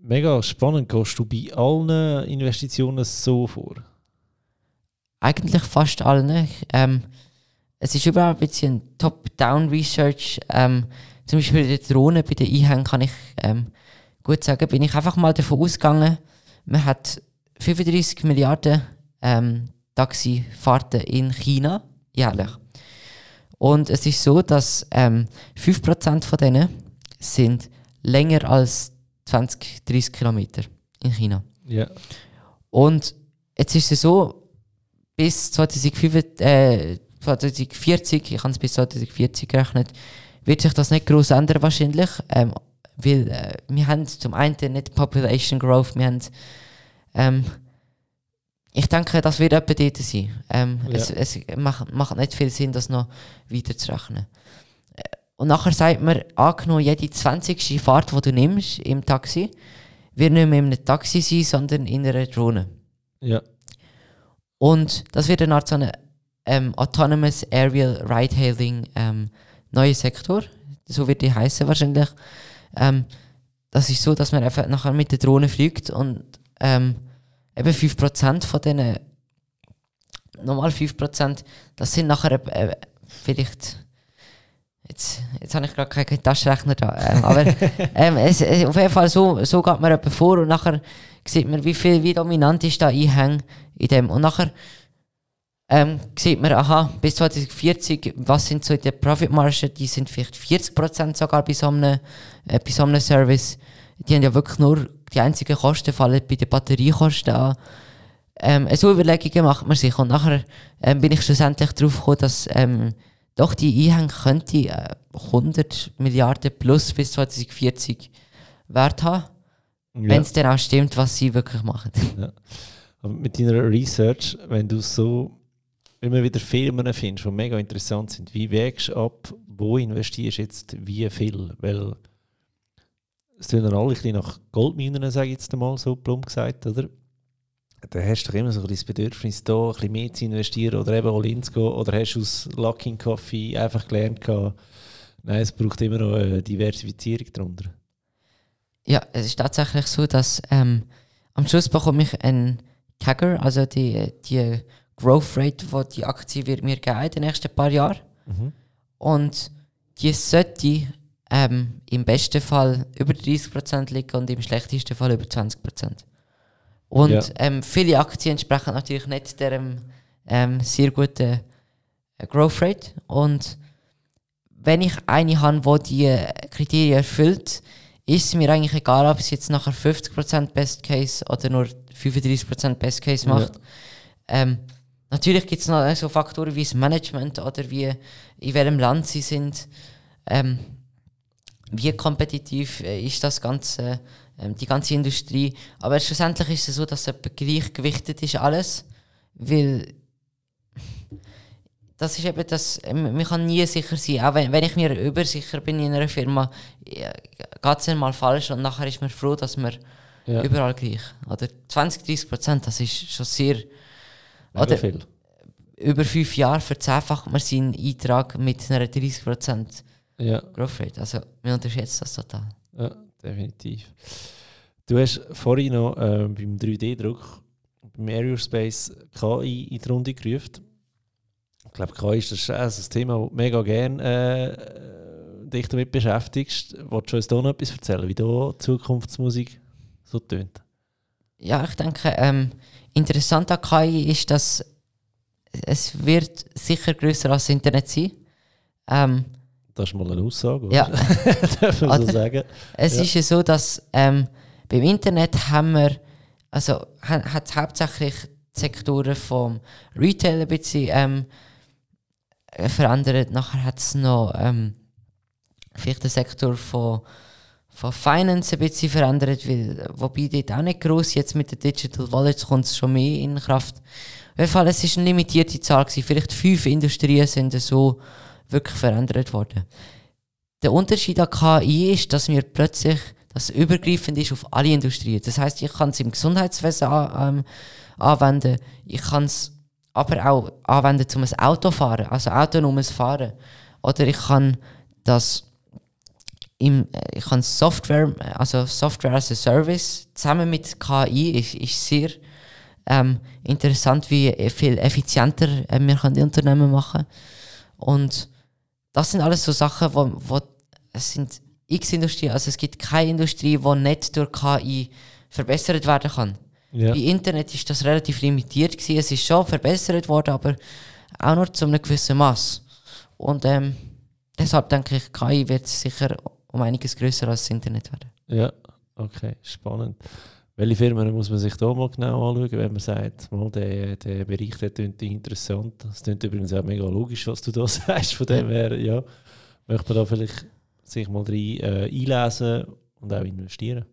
Speaker 1: Mega spannend. Gehst du bei allen Investitionen so vor?
Speaker 2: Eigentlich fast allen. Ähm, es ist überall ein bisschen Top-Down-Research. Ähm, zum Beispiel bei der Drohne, bei den Einhängen kann ich ähm, gut sagen, bin ich einfach mal davon ausgegangen, man hat 35 Milliarden ähm, Taxifahrten in China jährlich. Und es ist so, dass ähm, 5% von denen sind länger als 20, 30 Kilometer in China.
Speaker 1: Ja.
Speaker 2: Und jetzt ist es so, bis 2005, äh, 2040, ich habe es bis 2040 gerechnet, wird sich das nicht groß ändern wahrscheinlich. Ähm, weil äh, wir haben zum einen nicht Population Growth, wir haben ähm, ich denke, das wird etwa dort sein. Ähm,
Speaker 1: Ja.
Speaker 2: Es, es macht, macht nicht viel Sinn, das noch weiterzurechnen. Äh, Und nachher sagt man, angenommen, jede 20. Fahrt, die du nimmst im Taxi, wird nicht mehr in einem Taxi sein, sondern in einer Drohne.
Speaker 1: Ja.
Speaker 2: Und das wird eine Art so eine ähm, Autonomous Aerial Ride-Hailing ähm, neuer Sektor. So wird die heißen wahrscheinlich. Ähm, das ist so, dass man einfach nachher mit der Drohne fliegt und ähm, eben 5% von denen, normal 5%, das sind nachher äh, vielleicht. Jetzt, jetzt habe ich gerade keinen Taschenrechner da. Ähm, aber <laughs> ähm, es, es, auf jeden Fall so, so geht man vor und nachher sieht man, wie viel, wie dominant ist da Einhang in dem. Und nachher ähm, sieht man, aha, bis 2040, was sind so die Profitmargen, die sind vielleicht 40% sogar bei so, einem, äh, bei so einem Service. Die haben ja wirklich nur die einzigen Kosten fallen bei den Batteriekosten an. Ähm, so Überlegungen macht man sich und nachher ähm, bin ich schlussendlich darauf gekommen, dass ähm, doch die Einhänge könnte äh, 100 Milliarden plus bis 2040 Wert haben,
Speaker 1: Ja.
Speaker 2: wenn es dann auch stimmt, was sie wirklich machen.
Speaker 1: Aber mit deiner Research, wenn du so immer wieder Firmen findest, die mega interessant sind, wie wägst du ab, wo investierst du jetzt wie viel? Weil es tun alle ein bisschen nach Goldminen, sage ich jetzt mal so plump gesagt, oder? Da hast du doch immer so ein bisschen das Bedürfnis, da ein bisschen mehr zu investieren oder eben all in zu gehen. Oder hast du aus Lucking Coffee einfach gelernt, gehabt, nein, es braucht immer noch eine Diversifizierung darunter.
Speaker 2: Ja, es ist tatsächlich so, dass ähm, am Schluss bekomme ich einen Tagger, also die, die Growth Rate, die die Aktie wird mir geben in den nächsten paar Jahren. Und die sollte ähm, im besten Fall über 30% liegen und im schlechtesten Fall über 20%. Und
Speaker 1: Ja.
Speaker 2: ähm, viele Aktien entsprechen natürlich nicht deren ähm, sehr guten äh, Growth Rate. Und wenn ich eine habe, die die äh, Kriterien erfüllt, ist es mir eigentlich egal, ob es jetzt nachher 50% Best Case oder nur 35% Best Case
Speaker 1: Ja.
Speaker 2: macht. Ähm, natürlich gibt es noch so Faktoren wie das Management oder wie, in welchem Land sie sind. Ähm, wie kompetitiv äh, ist das ganze, ähm, die ganze Industrie. Aber schlussendlich ist es so, dass es gleichgewichtet ist alles, weil das ist eben das, ähm, man kann nie sicher sein, auch wenn, wenn ich mir übersicher bin in einer Firma, geht es dann mal falsch und nachher ist man froh, dass man
Speaker 1: Ja,
Speaker 2: überall gleich. Oder 20, 30 Prozent, das ist schon sehr,
Speaker 1: mega
Speaker 2: oder-
Speaker 1: viel.
Speaker 2: über fünf Jahre verzehnfacht man seinen Eintrag mit einer 30 Prozent
Speaker 1: Ja.
Speaker 2: Rate. Also man unterschätzt das total.
Speaker 1: Ja, definitiv. Du hast vorhin noch äh, beim 3D-Druck, beim Aerospace KI in die Runde gerufen. Ich glaube, KI ist das also ein Thema, das du mega gerne äh, dich damit beschäftigst. Wolltest du uns da noch etwas erzählen, wie da Zukunftsmusik so tönt?
Speaker 2: Ja, ich denke, ähm, interessant an KI ist, dass es wird sicher größer als das Internet sein. Ähm,
Speaker 1: Das ist mal eine Aussage, oder?
Speaker 2: ja, <laughs>
Speaker 1: darf man so sagen.
Speaker 2: es
Speaker 1: Ja.
Speaker 2: ist ja so, dass ähm, beim Internet haben wir, also ha- hat hauptsächlich die Sektoren vom Retail ein bisschen ähm, äh, verändert. Nachher hat es noch ähm, vielleicht den Sektor von, von Finance ein bisschen verändert, weil, wobei dort auch nicht gross, jetzt mit den Digital Wallets kommt es schon mehr in Kraft. Auf jeden Fall, es ist eine limitierte Zahl gewesen. Vielleicht fünf Industrien sind so wirklich verändert worden. Der Unterschied an KI ist, dass wir plötzlich das übergreifend ist auf alle Industrien. Das heißt, ich kann es im Gesundheitswesen ähm, anwenden, ich kann es aber auch anwenden, um ein Auto zu fahren, also autonomes Fahren. Oder ich kann das im, äh, ich kann Software, also Software as a Service zusammen mit KI ist, ist sehr ähm, interessant, wie viel effizienter äh, wir können die Unternehmen machen und das sind alles so Sachen, wo, wo es sind x Industrien, also es gibt keine Industrie, die nicht durch KI verbessert werden kann.
Speaker 1: Ja.
Speaker 2: Bei Internet ist das relativ limitiert gewesen. Es ist schon verbessert worden, aber auch nur zu einem gewissen Maß. Und ähm, deshalb denke ich, KI wird sicher um einiges größer als das Internet werden.
Speaker 1: Ja, okay, spannend. Welche Firmen muss man sich da mal genau anschauen, wenn man sagt, mal, der, der Bericht der klingt interessant. Das klingt übrigens auch mega logisch, was du da <laughs> sagst. Von dem her, ja, möchte man da vielleicht sich mal rein äh, einlesen und auch investieren.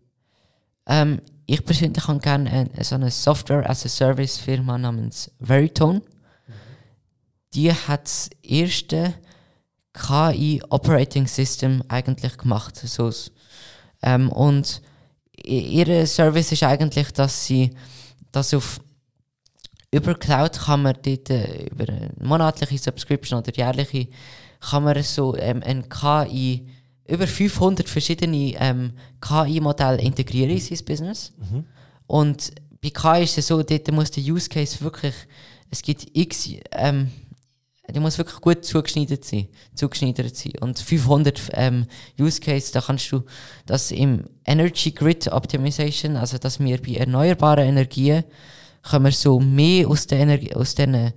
Speaker 2: Ähm, ich persönlich habe gerne eine, so eine Software as a Service Firma namens Veritone. Die hat das erste KI Operating System eigentlich gemacht. So, ähm, und i- ihre Service ist eigentlich, dass sie das auf über Cloud kann man dort äh, über eine monatliche Subscription oder jährliche kann man so ähm, ein KI über 500 verschiedene ähm, KI-Modelle integrieren in sein Business. Und bei KI ist es so, dort muss der Use Case wirklich, es gibt x, ähm, der muss wirklich gut zugeschneidert sein, zugeschneidert sein. Und 500 ähm, Use Case, da kannst du das im Energy Grid Optimization, also dass wir bei erneuerbaren Energien können wir so mehr aus den, Energie, aus den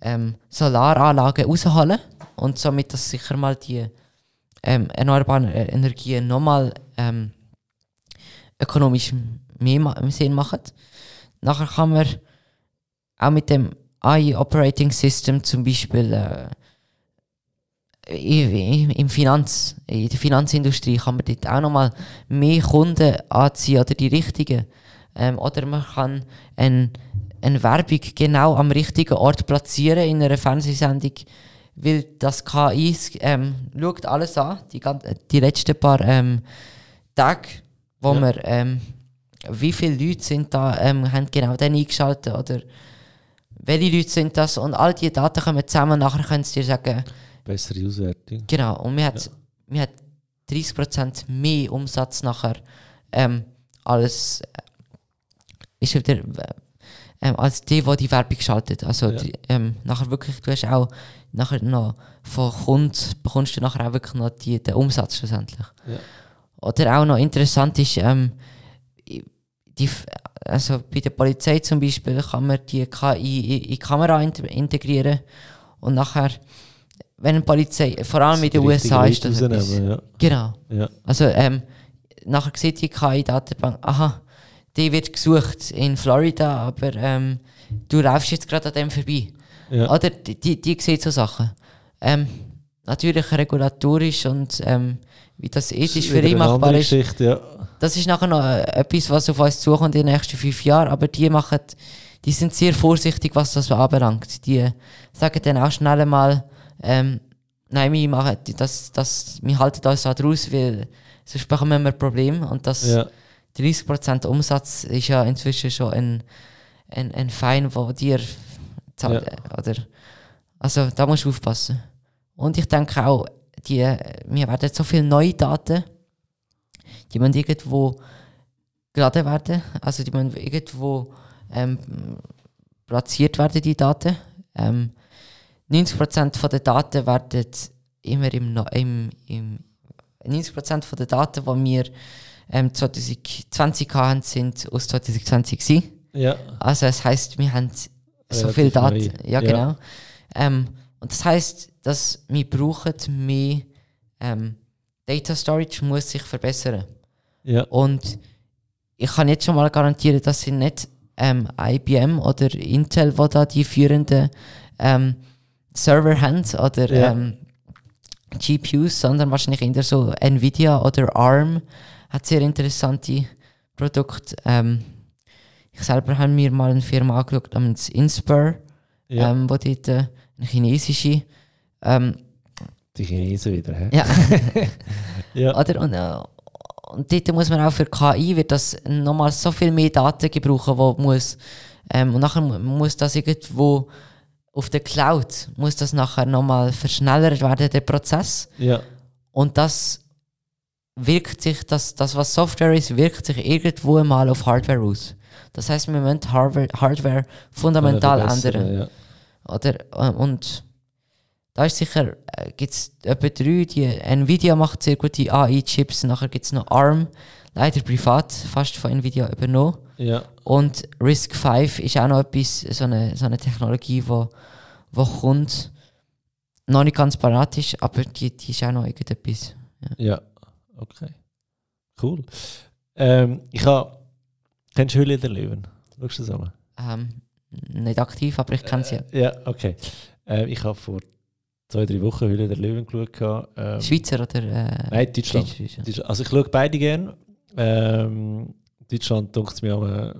Speaker 2: ähm, Solaranlagen rausholen und somit das sicher mal die ähm, erneuerbaren äh, Energien nochmal ähm, ökonomisch mehr Sinn machen. Nachher kann man auch mit dem AI Operating System zum Beispiel äh, im Finanz, in der Finanzindustrie kann man dort auch nochmal mehr Kunden anziehen oder die richtigen. Ähm, oder man kann ein, eine Werbung genau am richtigen Ort platzieren in einer Fernsehsendung, weil das KI ähm, schaut alles an, die, die letzten paar ähm, Tage, wo ja. wir, ähm, wie viele Leute sind da, ähm, haben genau den eingeschaltet oder welche Leute sind das und all diese Daten kommen zusammen und nachher können sie dir sagen,
Speaker 1: Bessere Auswertung.
Speaker 2: Genau, und wir hat, ja. hat 30% mehr Umsatz nachher ähm, als, äh, ist wieder, äh, ähm, als die, die die Werbung schaltet. Also ja. die, ähm, nachher wirklich, du hast auch nachher noch von Kunden bekommst du nachher auch wirklich noch die, den Umsatz schlussendlich. Ja. Oder auch noch interessant ist, ähm, die, also bei der Polizei zum Beispiel kann man die KI in die Kamera integrieren und nachher wenn eine Polizei, vor allem in den USA ist das etwas, ja. Genau. Ja. Also ähm, nachher sieht die KI-Datenbank, aha, die wird gesucht in Florida, aber ähm, du läufst jetzt gerade an dem vorbei. Ja. Oder die, die, die sieht so Sachen. Ähm, natürlich regulatorisch und ähm, wie das ethisch für ihn machbar ist. Ja. Das ist nachher noch äh, etwas, was auf uns zukommt in den nächsten fünf Jahren, aber die machen, die sind sehr vorsichtig, was das anbelangt. Die sagen dann auch schnell mal, ähm, nein, wir machen das, das, wir halten uns da draus, weil sonst bekommen wir ein Problem. Und das ja. 30% Umsatz ist ja inzwischen schon ein, ein, ein Fein, wo dir zahlt. Ja. Oder, also da musst du aufpassen. Und ich denke auch, die, wir werden so viele neue Daten, die man irgendwo geladen werden, also die man irgendwo ähm, platziert werden, die Daten. Ähm, 90% der Daten werden immer im, im, im 90% der Daten, die wir ähm, 2020 hatten, sind aus 2020 gewesen. Ja. Also das heißt, wir haben so viele Daten. Neu. Ja, genau. Ja. Ähm, und das heißt, dass wir brauchen mehr ähm, Data Storage muss sich verbessern. Ja. Und ich kann jetzt schon mal garantieren, dass sind nicht ähm, IBM oder Intel, wo da die führenden ähm, Server haben oder ja. ähm, GPUs, sondern wahrscheinlich eher so Nvidia oder ARM hat sehr interessante Produkte. Ähm, ich selber habe mir mal eine Firma angeschaut namens Inspur, ja. ähm, wo dort äh, eine chinesische ähm,
Speaker 1: die Chinesen wieder, hä?
Speaker 2: Ja. <laughs> ja. Oder, und, äh, und dort muss man auch für KI wird das nochmal so viel mehr Daten gebrauchen, wo muss ähm, und nachher muss das irgendwo auf der Cloud muss das nachher nochmal verschnellert werden, der Prozess. Ja. Und das wirkt sich, das, das was Software ist, wirkt sich irgendwo mal auf Hardware aus. Das heißt, wir müssen Hardware, Hardware fundamental ändern. Ja. Oder, äh, und da ist sicher, äh, gibt es etwa drei, die Nvidia macht sehr gute AI-Chips, nachher gibt es noch ARM, leider privat, fast von Nvidia übernommen. Ja. Und Risk 5 ist auch noch etwas, so eine, so eine Technologie, die wo, wo kommt, noch nicht ganz parat ist, aber die, die ist auch noch irgendetwas.
Speaker 1: Ja, ja. okay. Cool. Ähm, ich habe. Kennst du Hülle der Löwen? Schaust du das an?
Speaker 2: Ähm, nicht aktiv, aber ich kenne sie.
Speaker 1: Äh, ja, okay. Äh, ich habe vor zwei, drei Wochen Hülle der Löwen geschaut. Ähm,
Speaker 2: Schweizer oder? Äh,
Speaker 1: Nein, Deutschland. Deutschland. Also ich schaue beide gerne. Ähm, Deutschland denkt es mir auch ein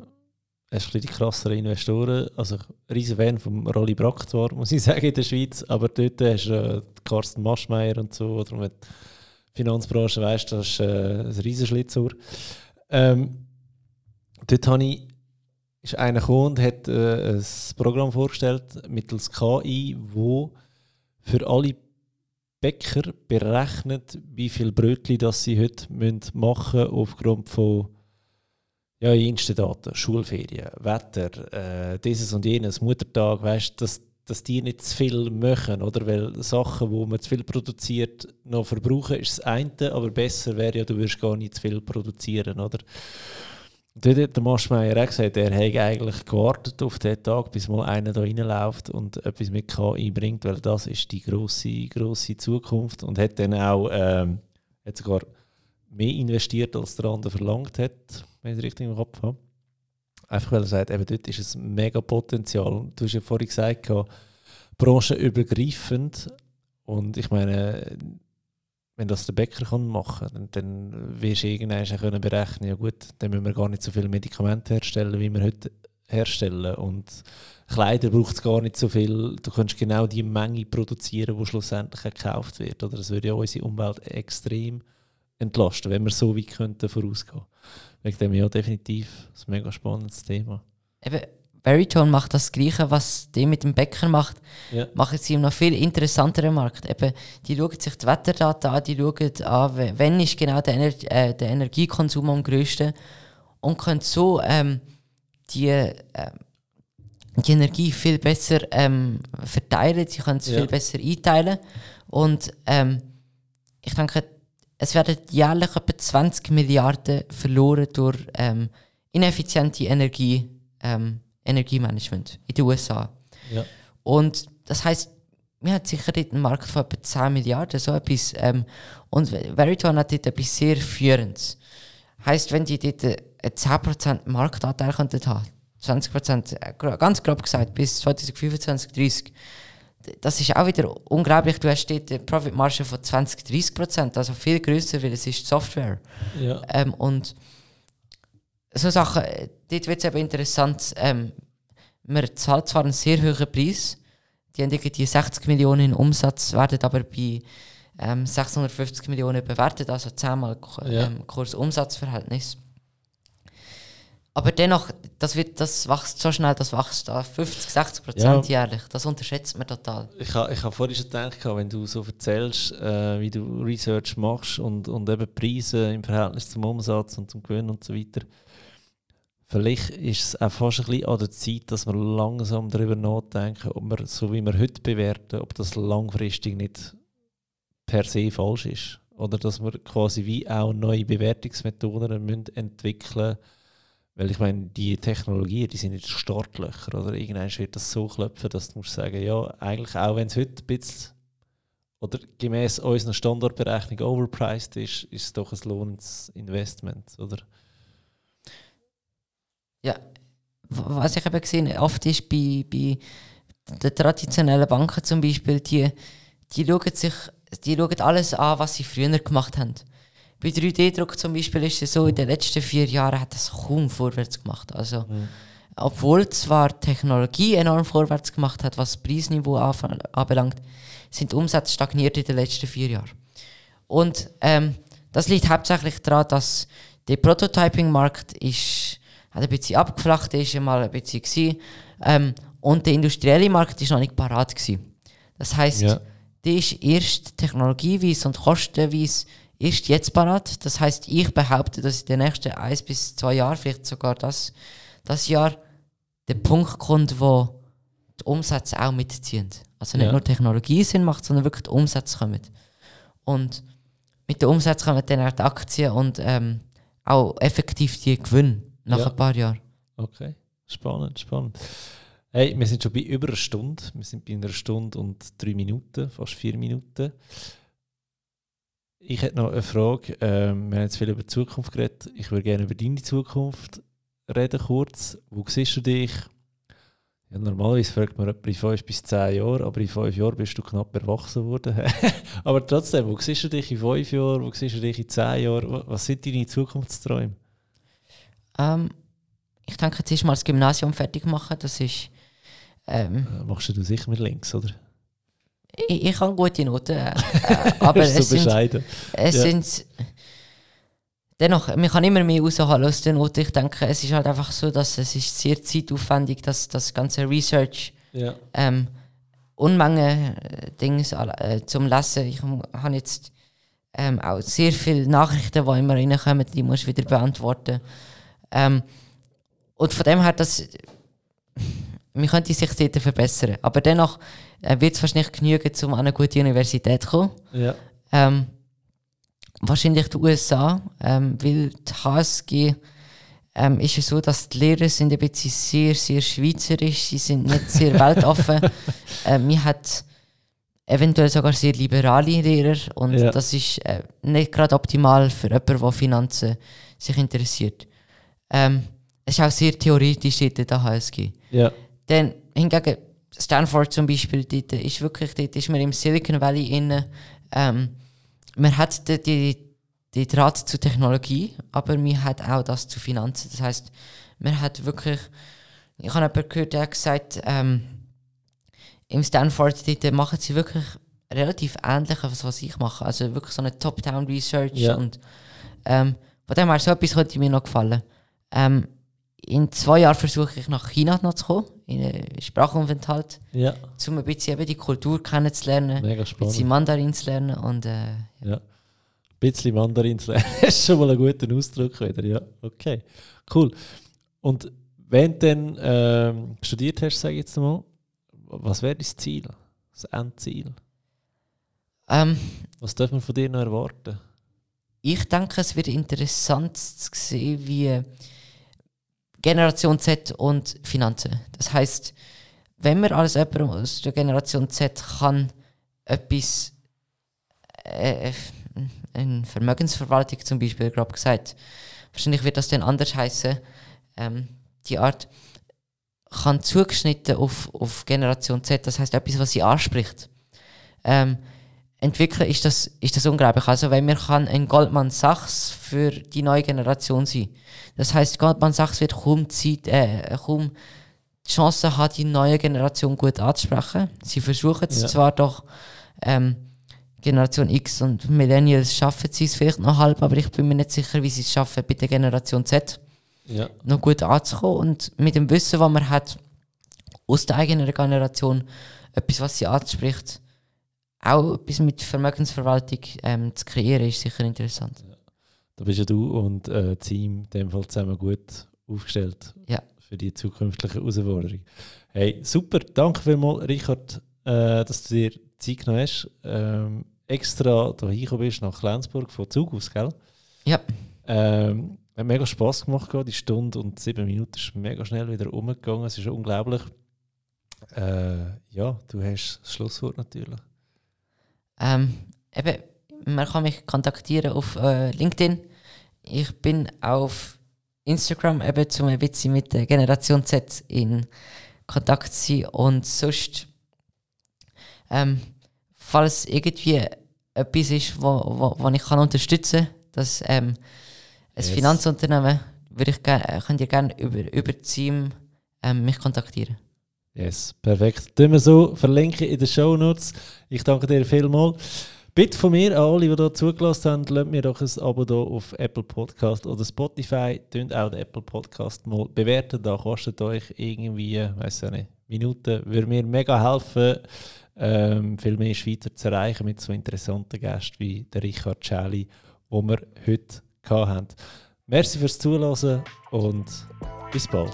Speaker 1: die krasseren Investoren. Also ein riesen Fan von Rolli Brack zwar, <laughs> muss ich sagen, in der Schweiz, aber dort hast du äh, Carsten Maschmeyer und so, oder mit Finanzbranche, weißt du, das ist äh, ein riesen Schlitzohr. Ähm, dort habe ich, ist einer gekommen und hat äh, ein Programm vorgestellt mittels KI, wo für alle Bäcker berechnet, wie viel Brötchen das sie heute machen müssen aufgrund von ja, jenste Daten, Schulferien, Wetter, äh, dieses und jenes, Muttertag, weißt dass, dass die nicht zu viel machen, oder? Weil Sachen, wo man zu viel produziert, noch verbrauchen, ist das eine, aber besser wäre ja, du würdest gar nicht zu viel produzieren, oder? Dort hat der Maschmeyer auch gesagt, er hätte eigentlich gewartet auf den Tag, bis mal einer da reinläuft und etwas mit KI bringt, weil das ist die grosse, grosse Zukunft und hat dann auch ähm, hat sogar mehr investiert, als der andere verlangt hat, wenn ich es richtig im Kopf habe. Einfach weil er sagt, eben dort ist ein mega Potenzial. Du hast ja vorhin gesagt, branchenübergreifend und ich meine, wenn das der Bäcker kann machen kann, dann, wirst du irgendwann können berechnen, ja gut, dann müssen wir gar nicht so viele Medikamente herstellen, wie wir heute herstellen. Und Kleider braucht es gar nicht so viel. Du kannst genau die Menge produzieren, die schlussendlich gekauft wird. Oder das würde ja unsere Umwelt extrem entlasten, wenn wir so weit könnten vorausgehen. Wegen dem ja definitiv ein mega spannendes Thema.
Speaker 2: Eben, Veritone macht das Gleiche, was die mit dem Bäcker macht, ja. machen sie ihm noch viel interessanteren Markt. Eben, die schauen sich die Wetterdaten an, die schauen an, wenn ist genau der, Ener äh, der Energiekonsum am größten und können so ähm, die, äh, die Energie viel besser ähm, verteilen, sie können es ja. viel besser einteilen und ähm, ich denke, es werden jährlich etwa 20 Milliarden verloren durch ähm, ineffiziente Energie. Ähm, Energiemanagement in den USA. Ja. Und das heißt, wir haben sicher dort einen Markt von etwa 10 Milliarden, so etwas. Ähm, und Veritone hat dort etwas sehr Führendes. Heißt, wenn die dort einen 10% Marktanteil könnten haben, 20%, äh, ganz grob gesagt, bis 2025, 30, das ist auch wieder unglaublich. Du hast dort eine Profitmarge von 20, 30%, also viel größer, weil es ist Software. Ja. Ähm, und so Sachen, äh, dort wird es eben interessant. Ähm, man zahlt zwar einen sehr hohen Preis, die haben irgendwie 60 Millionen in Umsatz, werden aber bei ähm, 650 Millionen bewertet, also zehnmal ja. ähm, Kurs-Umsatz-Verhältnis. Aber dennoch, das, wird, das wächst so schnell, das wächst auf 50, 60 Prozent ja. jährlich. Das unterschätzt man total.
Speaker 1: Ich habe ich ha vorhin schon gedacht, wenn du so erzählst, äh, wie du Research machst und, und eben Preise im Verhältnis zum Umsatz und zum Gewinn und so weiter, Vielleicht ist es auch fast ein bisschen an der Zeit, dass wir langsam darüber nachdenken, ob wir, so wie wir heute bewerten, ob das langfristig nicht per se falsch ist. Oder dass wir quasi wie auch neue Bewertungsmethoden müssen entwickeln müssen. Weil ich meine, die Technologien, die sind jetzt Startlöcher. Oder irgendwann wird das so klopfen, dass du musst sagen, ja, eigentlich auch wenn es heute ein bisschen oder gemäß unserer Standardberechnung overpriced ist, ist es doch ein lohnendes Investment, oder?
Speaker 2: Ja, was ich eben gesehen oft ist bei, bei den traditionellen Banken zum Beispiel, die, die, schauen sich, die schauen alles an, was sie früher gemacht haben. Bei 3D-Druck zum Beispiel ist es so, in den letzten vier Jahren hat das kaum vorwärts gemacht. Also, mhm. Obwohl zwar Technologie enorm vorwärts gemacht hat, was das Preisniveau anbelangt, sind Umsätze stagniert in den letzten vier Jahren. Und ähm, das liegt hauptsächlich daran, dass der Prototyping-Markt ist hat ein bisschen abgeflacht, ist mal ein bisschen gewesen. Ähm, und der industrielle Markt ist noch nicht parat gewesen. Das heißt, ja. der ist erst technologieweise und kostenweise erst jetzt parat. Das heißt, ich behaupte, dass in den nächsten eins bis zwei Jahren, vielleicht sogar das, das Jahr, der Punkt kommt, wo die Umsätze auch mitziehen. Also nicht ja. nur Technologie Sinn macht, sondern wirklich die Umsätze kommen. Und mit den Umsätzen kommen dann auch die Aktien und ähm, auch effektiv die Gewinne. Nach ja. ein paar Jahren.
Speaker 1: Okay, spannend, spannend. Hey, wir sind schon bei über einer Stunde. Wir sind bei einer Stunde und drei Minuten, fast vier Minuten. Ich hätte noch eine Frage. Ähm, wir haben jetzt viel über die Zukunft geredet. Ich würde gerne über deine Zukunft reden kurz. Wo siehst du dich? Ja, normalerweise fragt man etwa in fünf bis zehn Jahren, aber in fünf Jahren bist du knapp erwachsen worden. <laughs> aber trotzdem, wo siehst du dich in fünf Jahren? Wo siehst du dich in zehn Jahren? Was sind deine Zukunftsträume?
Speaker 2: Ähm, ich denke, jetzt mal das Gymnasium fertig machen. Das ist. Ähm,
Speaker 1: äh, Machst du sicher mit links, oder?
Speaker 2: Ich, ich habe gute Noten. Äh, <laughs> aber so es bescheiden. sind. Es ja. sind dennoch, man kann immer mehr rausholen aus den Noten. Ich denke, es ist halt einfach so, dass es ist sehr zeitaufwendig, dass das ganze Research ja. ähm, Unmengen äh, Dinge äh, zum Lesen. Ich habe jetzt ähm, auch sehr viele Nachrichten, die immer reinkommen, die muss ich wieder beantworten. Ähm, und von dem her, das, man könnte sich dort verbessern. Aber dennoch äh, wird es wahrscheinlich genügen, um an eine gute Universität zu kommen. Ja. Ähm, wahrscheinlich die USA, ähm, weil die HSG ähm, ist es so, dass die Lehrer sind ein bisschen sehr, sehr schweizerisch, sie sind nicht sehr <laughs> weltoffen. äh, man hat eventuell sogar sehr liberale Lehrer und
Speaker 1: Ja.
Speaker 2: das ist äh, nicht gerade optimal für jemanden, der Finanzen sich interessiert. Ähm, es ist auch sehr theoretisch dort, der HSG.
Speaker 1: Ja,
Speaker 2: Dann hingegen Stanford zum Beispiel, dort ist wirklich, dort ist man im Silicon Valley inne. Ähm, man hat die, die, die Draht zur Technologie, aber man hat auch das zu Finanzen. Das heißt, man hat wirklich, ich habe jemanden gehört, der hat gesagt, ähm, im Stanford dort machen sie wirklich relativ ähnlich, als was ich mache. Also wirklich so eine Top-Down-Research
Speaker 1: Ja.
Speaker 2: und ähm, von dem her so etwas könnte mir noch gefallen. Ähm, in zwei Jahren versuche ich nach China noch zu kommen, in einen Sprachaufenthalt,
Speaker 1: ja,
Speaker 2: um ein bisschen eben die Kultur kennenzulernen,
Speaker 1: mega
Speaker 2: ein
Speaker 1: spannend.
Speaker 2: bisschen Mandarin zu lernen und äh,
Speaker 1: Ja. Ein bisschen Mandarin zu lernen, <laughs> ist schon mal ein guter Ausdruck wieder. Ja, okay. Cool. Und wenn du dann ähm, studiert hast, sage ich jetzt mal, was wäre dein Ziel? Das Endziel?
Speaker 2: ähm,
Speaker 1: Was darf man von dir noch erwarten?
Speaker 2: ich denke, es wird interessant zu sehen, wie Generation Z und Finanzen. Das heißt, wenn man als jemand aus der Generation Z kann etwas, äh, eine Vermögensverwaltung zum Beispiel, grob gesagt, wahrscheinlich wird das dann anders heißen, ähm, die Art, kann zugeschnitten auf, auf Generation Z, das heißt etwas, was sie anspricht. Ähm, entwickeln ist das, ist das unglaublich. Also wenn wir kann ein Goldman Sachs für die neue Generation sein. Das heißt, Goldman Sachs wird kaum Zeit, äh, kaum die Chance haben, die neue Generation gut anzusprechen. Sie versuchen es
Speaker 1: Ja.
Speaker 2: zwar doch, ähm, Generation X und Millennials schaffen sie es vielleicht noch halb, aber ich bin mir nicht sicher, wie sie es schaffen bei der Generation Z
Speaker 1: Ja,
Speaker 2: noch gut anzukommen und mit dem Wissen, was man hat aus der eigenen Generation, etwas, was sie anspricht, auch etwas mit Vermögensverwaltung ähm, zu kreieren, ist sicher interessant.
Speaker 1: da bist ja du und äh, Team in dem Fall zusammen gut aufgestellt
Speaker 2: Ja.
Speaker 1: für die zukünftige Herausforderung. Hey, super. Danke vielmals, Richard, äh, dass du dir Zeit genommen hast. Ähm, extra hingekommen bist nach Lenzburg von Zug aus, gell?
Speaker 2: Ja.
Speaker 1: Ähm, hat mega Spass gemacht, die Stunde und sieben Minuten ist mega schnell wieder umgegangen. Es ist unglaublich. Äh, ja, du hast das Schlusswort natürlich.
Speaker 2: Ähm, eben, man kann mich kontaktieren auf äh, LinkedIn. Ich bin auf Instagram eben zum ein bisschen mit der Generation Z in Kontakt zu sein und sonst, ähm, falls irgendwie etwas ist, wo, wo, wo ich kann unterstützen kann, dass ähm, ein
Speaker 1: Yes.
Speaker 2: Finanzunternehmen, würde ich gerne, könnt ihr gerne über, über Team ähm, mich kontaktieren.
Speaker 1: Yes, perfekt. Tun wir so verlinken in den Show Notes. Ich danke dir vielmals. Bitte von mir an alle, die hier zugelassen haben, lasst mir doch ein Abo hier auf Apple Podcast oder Spotify. Tönt auch den Apple Podcast mal bewerten. Da kostet euch irgendwie, weiß ja nicht, Minuten. Würde mir mega helfen, ähm, viel mehr Schweizer zu erreichen mit so interessanten Gästen wie der Richard Schäli, den wir heute hatten. Merci fürs Zuhören und bis bald.